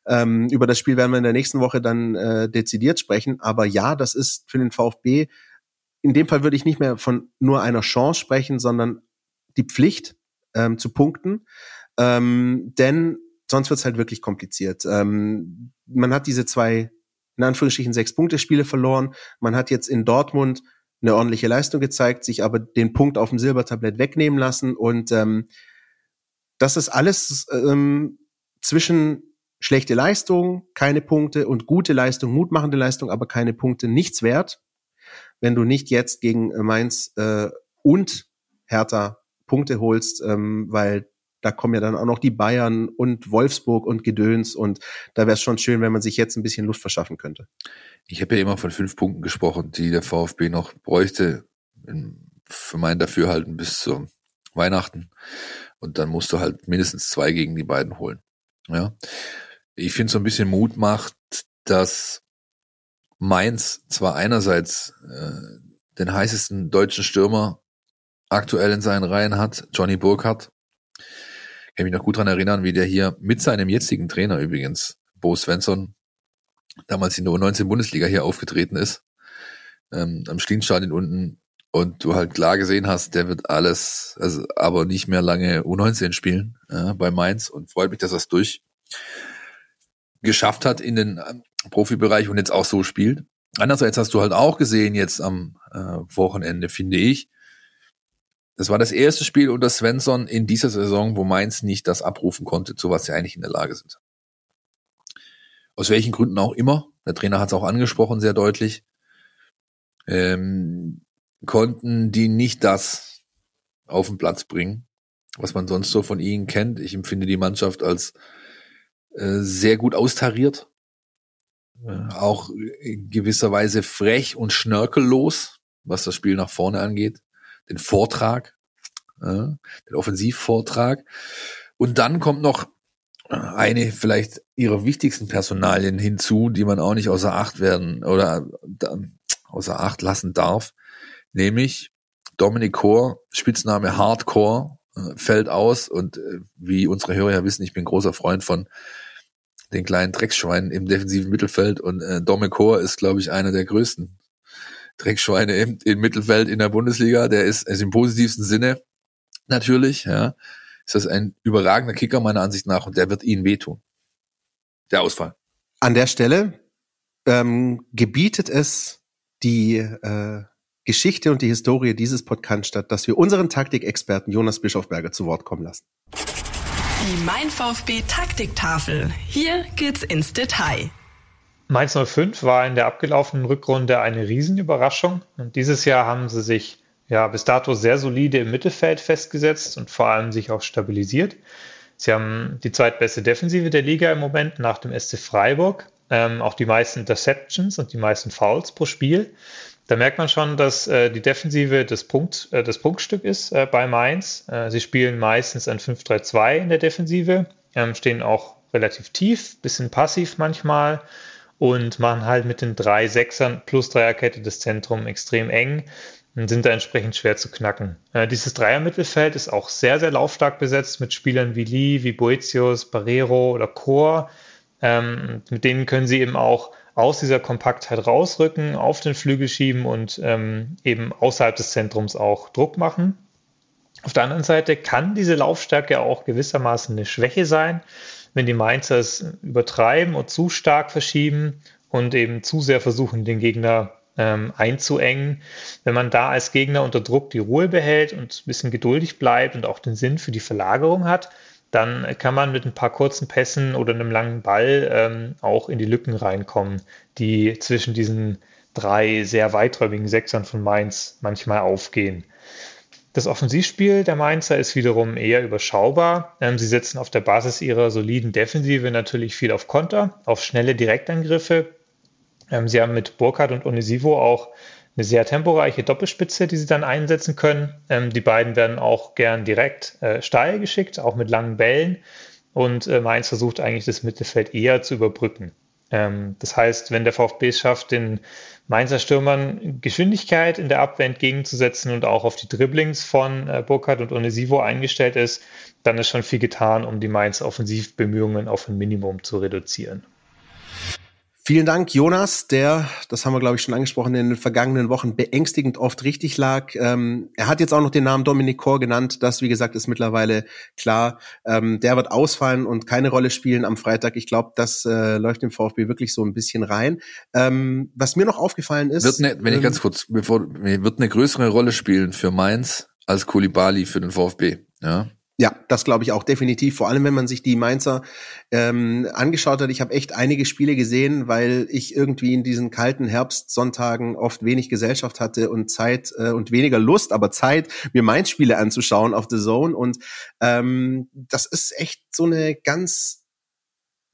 Ähm, über das Spiel werden wir in der nächsten Woche dann äh, dezidiert sprechen. Aber ja, das ist für den VfB, in dem Fall würde ich nicht mehr von nur einer Chance sprechen, sondern die Pflicht ähm, zu punkten. Ähm, denn sonst wird es halt wirklich kompliziert. Ähm, man hat diese zwei, in Anführungsstrichen, sechs Punkte Spiele verloren. Man hat jetzt in Dortmund eine ordentliche Leistung gezeigt, sich aber den Punkt auf dem Silbertablett wegnehmen lassen. Und ähm, das ist alles ähm, zwischen schlechte Leistung, keine Punkte und gute Leistung, mutmachende Leistung, aber keine Punkte, nichts wert, wenn du nicht jetzt gegen Mainz äh, und Hertha Punkte holst, ähm, weil da kommen ja dann auch noch die Bayern und Wolfsburg und Gedöns und da wäre es schon schön, wenn man sich jetzt ein bisschen Luft verschaffen könnte. Ich habe ja immer von fünf Punkten gesprochen, die der VfB noch bräuchte, für mein Dafürhalten bis zu Weihnachten. Und dann musst du halt mindestens zwei gegen die beiden holen. Ja. Ich finde so ein bisschen Mut macht, dass Mainz zwar einerseits äh, den heißesten deutschen Stürmer aktuell in seinen Reihen hat, Johnny Burkhardt, kann mich noch gut dran erinnern, wie der hier mit seinem jetzigen Trainer übrigens, Bo Svensson, damals in der U19 Bundesliga hier aufgetreten ist, ähm, am Schlienstadion unten und du halt klar gesehen hast, der wird alles, also aber nicht mehr lange U19 spielen ja, bei Mainz und freut mich, dass er es durch geschafft hat in den ähm, Profibereich und jetzt auch so spielt. Andererseits hast du halt auch gesehen jetzt am äh, Wochenende, finde ich, das war das erste Spiel unter Svensson in dieser Saison, wo Mainz nicht das abrufen konnte, zu was sie eigentlich in der Lage sind. Aus welchen Gründen auch immer. Der Trainer hat es auch angesprochen, sehr deutlich. Ähm, konnten die nicht das auf den Platz bringen, was man sonst so von ihnen kennt. Ich empfinde die Mannschaft als äh, sehr gut austariert. Äh, auch in gewisser Weise frech und schnörkellos, was das Spiel nach vorne angeht den Vortrag, äh, den Offensivvortrag. Und dann kommt noch eine vielleicht ihrer wichtigsten Personalien hinzu, die man auch nicht außer Acht werden oder außer Acht lassen darf, nämlich Dominic Core, Spitzname Hardcore, äh, fällt aus. Und äh, wie unsere Hörer ja wissen, ich bin großer Freund von den kleinen Drecksschweinen im defensiven Mittelfeld. Und äh, Dominic Core ist, glaube ich, einer der größten Dreckschweine im, im Mittelfeld in der Bundesliga. Der ist, ist im positivsten Sinne natürlich, ja, ist das ein überragender Kicker meiner Ansicht nach und der wird ihnen wehtun. Der Ausfall. An der Stelle ähm, gebietet es die äh, Geschichte und die Historie dieses Podcasts statt, dass wir unseren Taktikexperten Jonas Bischofberger zu Wort kommen lassen. Die Mein VfB Taktiktafel. Hier geht's ins Detail. Mainz 05 war in der abgelaufenen Rückrunde eine Riesenüberraschung und dieses Jahr haben sie sich ja bis dato sehr solide im Mittelfeld festgesetzt und vor allem sich auch stabilisiert. Sie haben die zweitbeste Defensive der Liga im Moment nach dem SC Freiburg, ähm, auch die meisten Interceptions und die meisten Fouls pro Spiel. Da merkt man schon, dass äh, die Defensive das, Punkt, äh, das Punktstück ist äh, bei Mainz. Äh, sie spielen meistens ein 5-3-2 in der Defensive, ähm, stehen auch relativ tief, bisschen passiv manchmal und machen halt mit den drei Sechsern plus Dreierkette das Zentrum extrem eng und sind da entsprechend schwer zu knacken. Äh, dieses Dreiermittelfeld ist auch sehr, sehr laufstark besetzt mit Spielern wie Lee, wie Boetius, Barrero oder Chor. Ähm, mit denen können sie eben auch aus dieser Kompaktheit rausrücken, auf den Flügel schieben und ähm, eben außerhalb des Zentrums auch Druck machen. Auf der anderen Seite kann diese Laufstärke auch gewissermaßen eine Schwäche sein wenn die Mainzer es übertreiben und zu stark verschieben und eben zu sehr versuchen, den Gegner ähm, einzuengen. Wenn man da als Gegner unter Druck die Ruhe behält und ein bisschen geduldig bleibt und auch den Sinn für die Verlagerung hat, dann kann man mit ein paar kurzen Pässen oder einem langen Ball ähm, auch in die Lücken reinkommen, die zwischen diesen drei sehr weiträumigen Sechsern von Mainz manchmal aufgehen. Das Offensivspiel der Mainzer ist wiederum eher überschaubar. Ähm, sie setzen auf der Basis ihrer soliden Defensive natürlich viel auf Konter, auf schnelle Direktangriffe. Ähm, sie haben mit Burkhardt und Onisivo auch eine sehr temporeiche Doppelspitze, die sie dann einsetzen können. Ähm, die beiden werden auch gern direkt äh, steil geschickt, auch mit langen Bällen. Und äh, Mainz versucht eigentlich das Mittelfeld eher zu überbrücken. Das heißt, wenn der VfB es schafft, den Mainzer Stürmern Geschwindigkeit in der Abwehr entgegenzusetzen und auch auf die Dribblings von äh, Burkhardt und Onesivo eingestellt ist, dann ist schon viel getan, um die Mainzer Offensivbemühungen auf ein Minimum zu reduzieren. Vielen Dank, Jonas, der, das haben wir, glaube ich, schon angesprochen, in den vergangenen Wochen beängstigend oft richtig lag. Ähm, er hat jetzt auch noch den Namen Dominic Kor genannt. Das, wie gesagt, ist mittlerweile klar. Ähm, der wird ausfallen und keine Rolle spielen am Freitag. Ich glaube, das äh, läuft dem VfB wirklich so ein bisschen rein. Ähm, was mir noch aufgefallen ist. Wird ne, wenn ich ähm, ganz kurz, bevor, wird eine größere Rolle spielen für Mainz als Kulibali für den VfB. Ja. Ja, das glaube ich auch definitiv. Vor allem, wenn man sich die Mainzer ähm, angeschaut hat. Ich habe echt einige Spiele gesehen, weil ich irgendwie in diesen kalten Herbstsonntagen oft wenig Gesellschaft hatte und Zeit äh, und weniger Lust, aber Zeit, mir Mainz-Spiele anzuschauen auf The Zone. Und ähm, das ist echt so eine ganz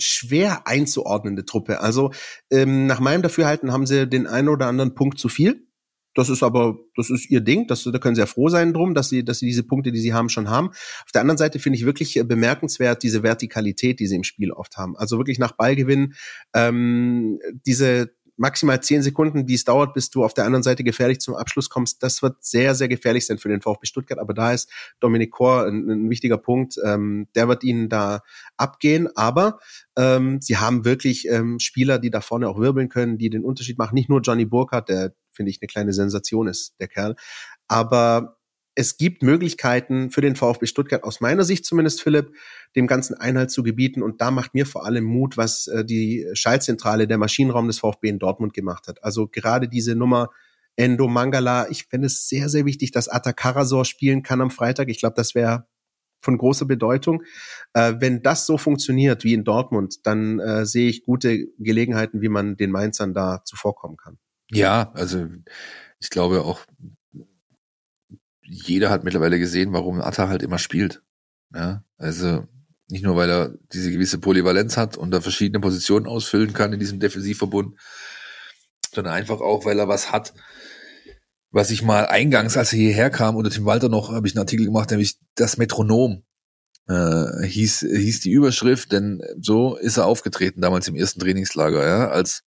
schwer einzuordnende Truppe. Also ähm, nach meinem Dafürhalten haben sie den einen oder anderen Punkt zu viel das ist aber, das ist ihr Ding. Das, da können sie ja froh sein drum, dass sie, dass sie diese Punkte, die sie haben, schon haben. Auf der anderen Seite finde ich wirklich äh, bemerkenswert diese Vertikalität, die sie im Spiel oft haben. Also wirklich nach Ballgewinn, ähm, diese maximal zehn Sekunden, die es dauert, bis du auf der anderen Seite gefährlich zum Abschluss kommst, das wird sehr, sehr gefährlich sein für den VfB Stuttgart. Aber da ist Dominik Kor ein, ein wichtiger Punkt. Ähm, der wird ihnen da abgehen. Aber ähm, sie haben wirklich ähm, Spieler, die da vorne auch wirbeln können, die den Unterschied machen. Nicht nur Johnny Burkhardt, der finde ich eine kleine Sensation ist, der Kerl. Aber es gibt Möglichkeiten für den VfB Stuttgart, aus meiner Sicht zumindest, Philipp, dem ganzen Einhalt zu gebieten. Und da macht mir vor allem Mut, was äh, die Schaltzentrale, der Maschinenraum des VfB in Dortmund gemacht hat. Also gerade diese Nummer Endo Mangala, ich finde es sehr, sehr wichtig, dass Atta Karasor spielen kann am Freitag. Ich glaube, das wäre von großer Bedeutung. Äh, wenn das so funktioniert wie in Dortmund, dann äh, sehe ich gute Gelegenheiten, wie man den Mainzern da zuvorkommen kann. Ja, also ich glaube auch, jeder hat mittlerweile gesehen, warum Atta halt immer spielt. Ja, also nicht nur, weil er diese gewisse Polyvalenz hat und da verschiedene Positionen ausfüllen kann in diesem Defensivverbund, sondern einfach auch, weil er was hat, was ich mal eingangs, als er hierher kam, unter Tim Walter noch, habe ich einen Artikel gemacht, nämlich das Metronom äh, hieß, hieß die Überschrift, denn so ist er aufgetreten damals im ersten Trainingslager, ja, als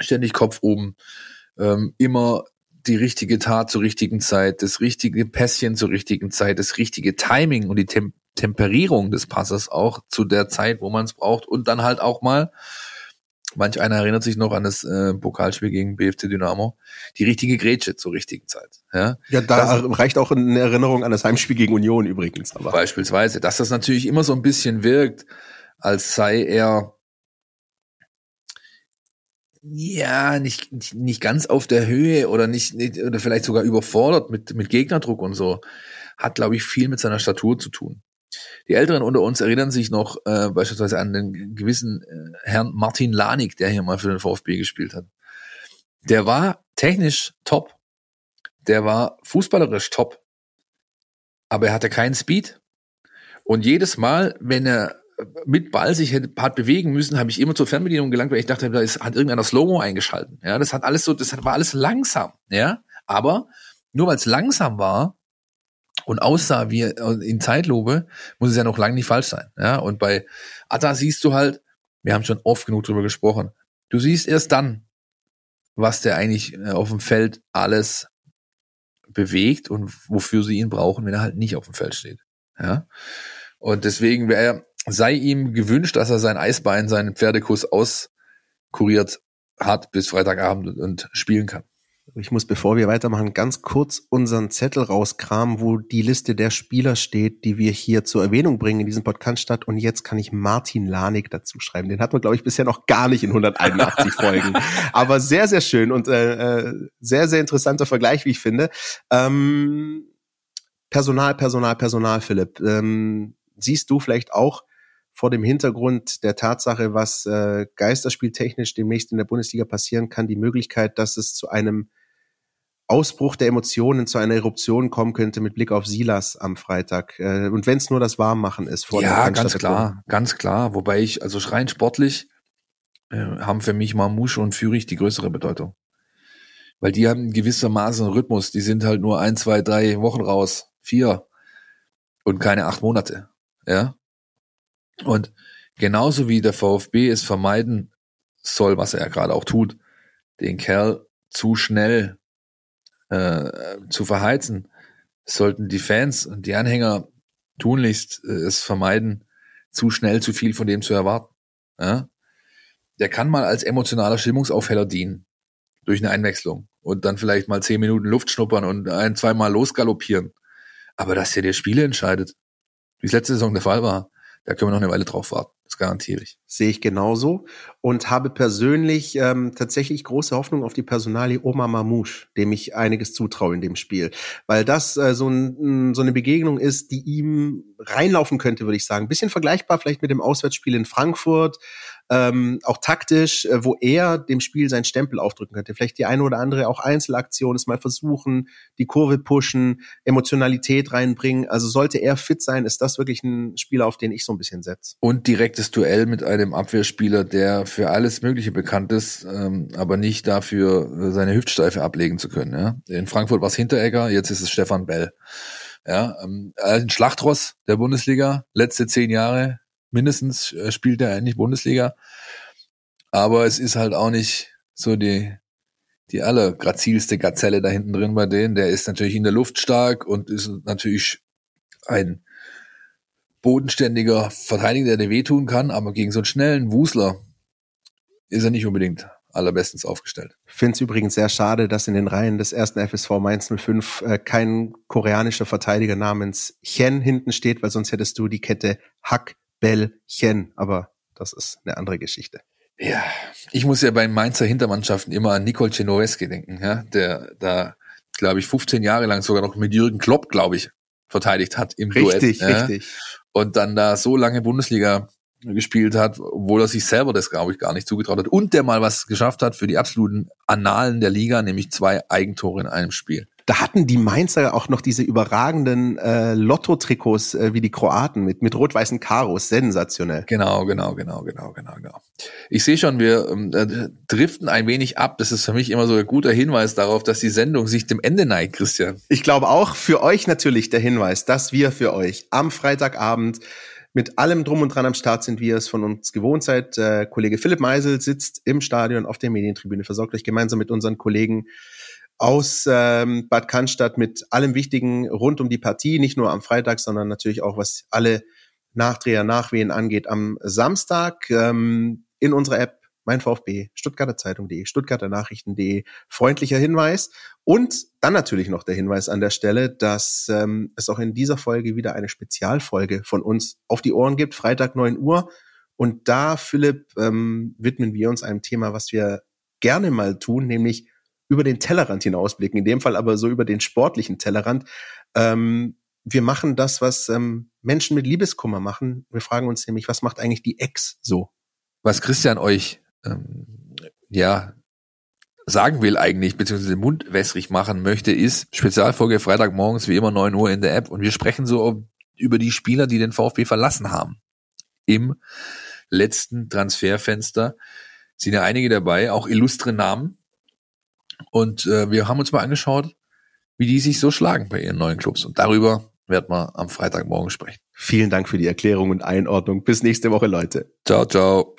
ständig Kopf oben, ähm, immer die richtige Tat zur richtigen Zeit, das richtige Pässchen zur richtigen Zeit, das richtige Timing und die Tem Temperierung des Passes auch zu der Zeit, wo man es braucht und dann halt auch mal Manch einer erinnert sich noch an das äh, Pokalspiel gegen BFC Dynamo. Die richtige Grätsche zur richtigen Zeit. Ja, ja da das, reicht auch eine Erinnerung an das Heimspiel gegen Union übrigens. Aber. Beispielsweise, dass das natürlich immer so ein bisschen wirkt, als sei er ja nicht nicht ganz auf der Höhe oder nicht, nicht oder vielleicht sogar überfordert mit mit Gegnerdruck und so, hat glaube ich viel mit seiner Statur zu tun. Die Älteren unter uns erinnern sich noch äh, beispielsweise an den gewissen äh, Herrn Martin Lanik, der hier mal für den VfB gespielt hat. Der war technisch top. Der war fußballerisch top. Aber er hatte keinen Speed. Und jedes Mal, wenn er mit Ball sich hat bewegen müssen, habe ich immer zur Fernbedienung gelangt, weil ich dachte, da ist, hat irgendeiner Slow-Mo eingeschalten. Ja, das hat alles so, das war alles langsam. Ja, aber nur weil es langsam war, und aussah wie in Zeitlupe, muss es ja noch lange nicht falsch sein. Ja, und bei Atta siehst du halt, wir haben schon oft genug drüber gesprochen, du siehst erst dann, was der eigentlich äh, auf dem Feld alles bewegt und wofür sie ihn brauchen, wenn er halt nicht auf dem Feld steht. Ja. Und deswegen wäre, sei ihm gewünscht, dass er sein Eisbein, seinen Pferdekuss auskuriert hat bis Freitagabend und spielen kann. Ich muss, bevor wir weitermachen, ganz kurz unseren Zettel rauskramen, wo die Liste der Spieler steht, die wir hier zur Erwähnung bringen in diesem Podcast statt. Und jetzt kann ich Martin Lanik dazu schreiben. Den hat man, glaube ich, bisher noch gar nicht in 181 Folgen. Aber sehr, sehr schön und äh, äh, sehr, sehr interessanter Vergleich, wie ich finde. Ähm, Personal, Personal, Personal, Philipp. Ähm, siehst du vielleicht auch vor dem Hintergrund der Tatsache, was äh, geisterspieltechnisch demnächst in der Bundesliga passieren kann, die Möglichkeit, dass es zu einem Ausbruch der Emotionen zu einer Eruption kommen könnte mit Blick auf Silas am Freitag. Äh, und wenn es nur das Warmmachen ist vor ja, der ganz klar, ganz klar. Wobei ich, also rein sportlich, äh, haben für mich Marmouche und Fürich die größere Bedeutung. Weil die haben gewissermaßen einen Rhythmus. Die sind halt nur ein, zwei, drei Wochen raus. Vier. Und keine acht Monate. Ja. Und genauso wie der VfB es vermeiden soll, was er ja gerade auch tut, den Kerl zu schnell äh, zu verheizen, sollten die Fans und die Anhänger tunlichst äh, es vermeiden, zu schnell zu viel von dem zu erwarten. Ja? Der kann mal als emotionaler Stimmungsaufheller dienen durch eine Einwechslung und dann vielleicht mal zehn Minuten Luft schnuppern und ein, zweimal losgaloppieren. Aber dass der dir Spiele entscheidet, wie es letzte Saison der Fall war, da können wir noch eine Weile drauf warten. Das garantiere ich. Sehe ich genauso und habe persönlich ähm, tatsächlich große Hoffnung auf die Personalie Oma Mamouche, dem ich einiges zutraue in dem Spiel, weil das äh, so, ein, so eine Begegnung ist, die ihm reinlaufen könnte, würde ich sagen. Bisschen vergleichbar vielleicht mit dem Auswärtsspiel in Frankfurt, ähm, auch taktisch, äh, wo er dem Spiel seinen Stempel aufdrücken könnte. Vielleicht die eine oder andere auch Einzelaktion, es mal versuchen, die Kurve pushen, Emotionalität reinbringen. Also sollte er fit sein, ist das wirklich ein Spieler, auf den ich so ein bisschen setze. Und direktes Duell mit einem Abwehrspieler, der für alles Mögliche bekannt ist, ähm, aber nicht dafür, seine Hüftsteife ablegen zu können. Ja? In Frankfurt war es Hinteregger, jetzt ist es Stefan Bell. Ja, ähm, ein Schlachtross der Bundesliga, letzte zehn Jahre, mindestens äh, spielt er eigentlich Bundesliga. Aber es ist halt auch nicht so die, die allergrazilste Gazelle da hinten drin bei denen. Der ist natürlich in der Luft stark und ist natürlich ein bodenständiger Verteidiger, der dir wehtun kann, aber gegen so einen schnellen Wusler ist er nicht unbedingt allerbestens aufgestellt. Finde es übrigens sehr schade, dass in den Reihen des ersten FSV Mainz 05 äh, kein koreanischer Verteidiger namens Chen hinten steht, weil sonst hättest du die Kette Hack Bällchen, aber das ist eine andere Geschichte. Ja, ich muss ja bei Mainzer Hintermannschaften immer an Nicole Cenoweski denken, ja, der da, glaube ich, 15 Jahre lang sogar noch mit Jürgen Klopp, glaube ich, verteidigt hat im richtig, Duett. Richtig, richtig. Und dann da so lange Bundesliga gespielt hat, obwohl er sich selber das, glaube ich, gar nicht zugetraut hat. Und der mal was geschafft hat für die absoluten Annalen der Liga, nämlich zwei Eigentore in einem Spiel. Da hatten die Mainzer auch noch diese überragenden äh, Lotto-Trikots äh, wie die Kroaten mit, mit rot-weißen Karos. Sensationell. Genau, genau, genau, genau, genau, genau. Ich sehe schon, wir ähm, äh, driften ein wenig ab. Das ist für mich immer so ein guter Hinweis darauf, dass die Sendung sich dem Ende neigt, Christian. Ich glaube auch für euch natürlich der Hinweis, dass wir für euch am Freitagabend mit allem drum und dran am Start sind, wie ihr es von uns gewohnt seid. Äh, Kollege Philipp Meisel sitzt im Stadion auf der Medientribüne, versorgt euch gemeinsam mit unseren Kollegen aus ähm, Bad Cannstatt mit allem Wichtigen rund um die Partie, nicht nur am Freitag, sondern natürlich auch was alle Nachdreher, Nachwehen angeht am Samstag ähm, in unserer App mein VfB, Stuttgarter Zeitung.de, Stuttgarter Nachrichten.de, freundlicher Hinweis. Und dann natürlich noch der Hinweis an der Stelle, dass ähm, es auch in dieser Folge wieder eine Spezialfolge von uns auf die Ohren gibt, Freitag 9 Uhr. Und da, Philipp, ähm, widmen wir uns einem Thema, was wir gerne mal tun, nämlich über den Tellerrand hinausblicken, in dem Fall aber so über den sportlichen Tellerrand. Ähm, wir machen das, was ähm, Menschen mit Liebeskummer machen. Wir fragen uns nämlich, was macht eigentlich die Ex so? Was Christian euch ähm, ja sagen will eigentlich, beziehungsweise den Mund wässrig machen möchte, ist Spezialfolge Freitagmorgens wie immer 9 Uhr in der App und wir sprechen so über die Spieler, die den VfB verlassen haben. Im letzten Transferfenster sind ja einige dabei, auch illustre Namen. Und äh, wir haben uns mal angeschaut, wie die sich so schlagen bei ihren neuen Clubs. Und darüber werden wir am Freitagmorgen sprechen. Vielen Dank für die Erklärung und Einordnung. Bis nächste Woche, Leute. Ciao, ciao.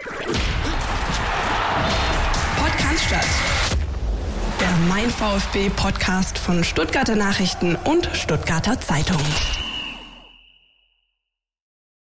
Podcast Der Mein VfB Podcast von Stuttgarter Nachrichten und Stuttgarter Zeitung.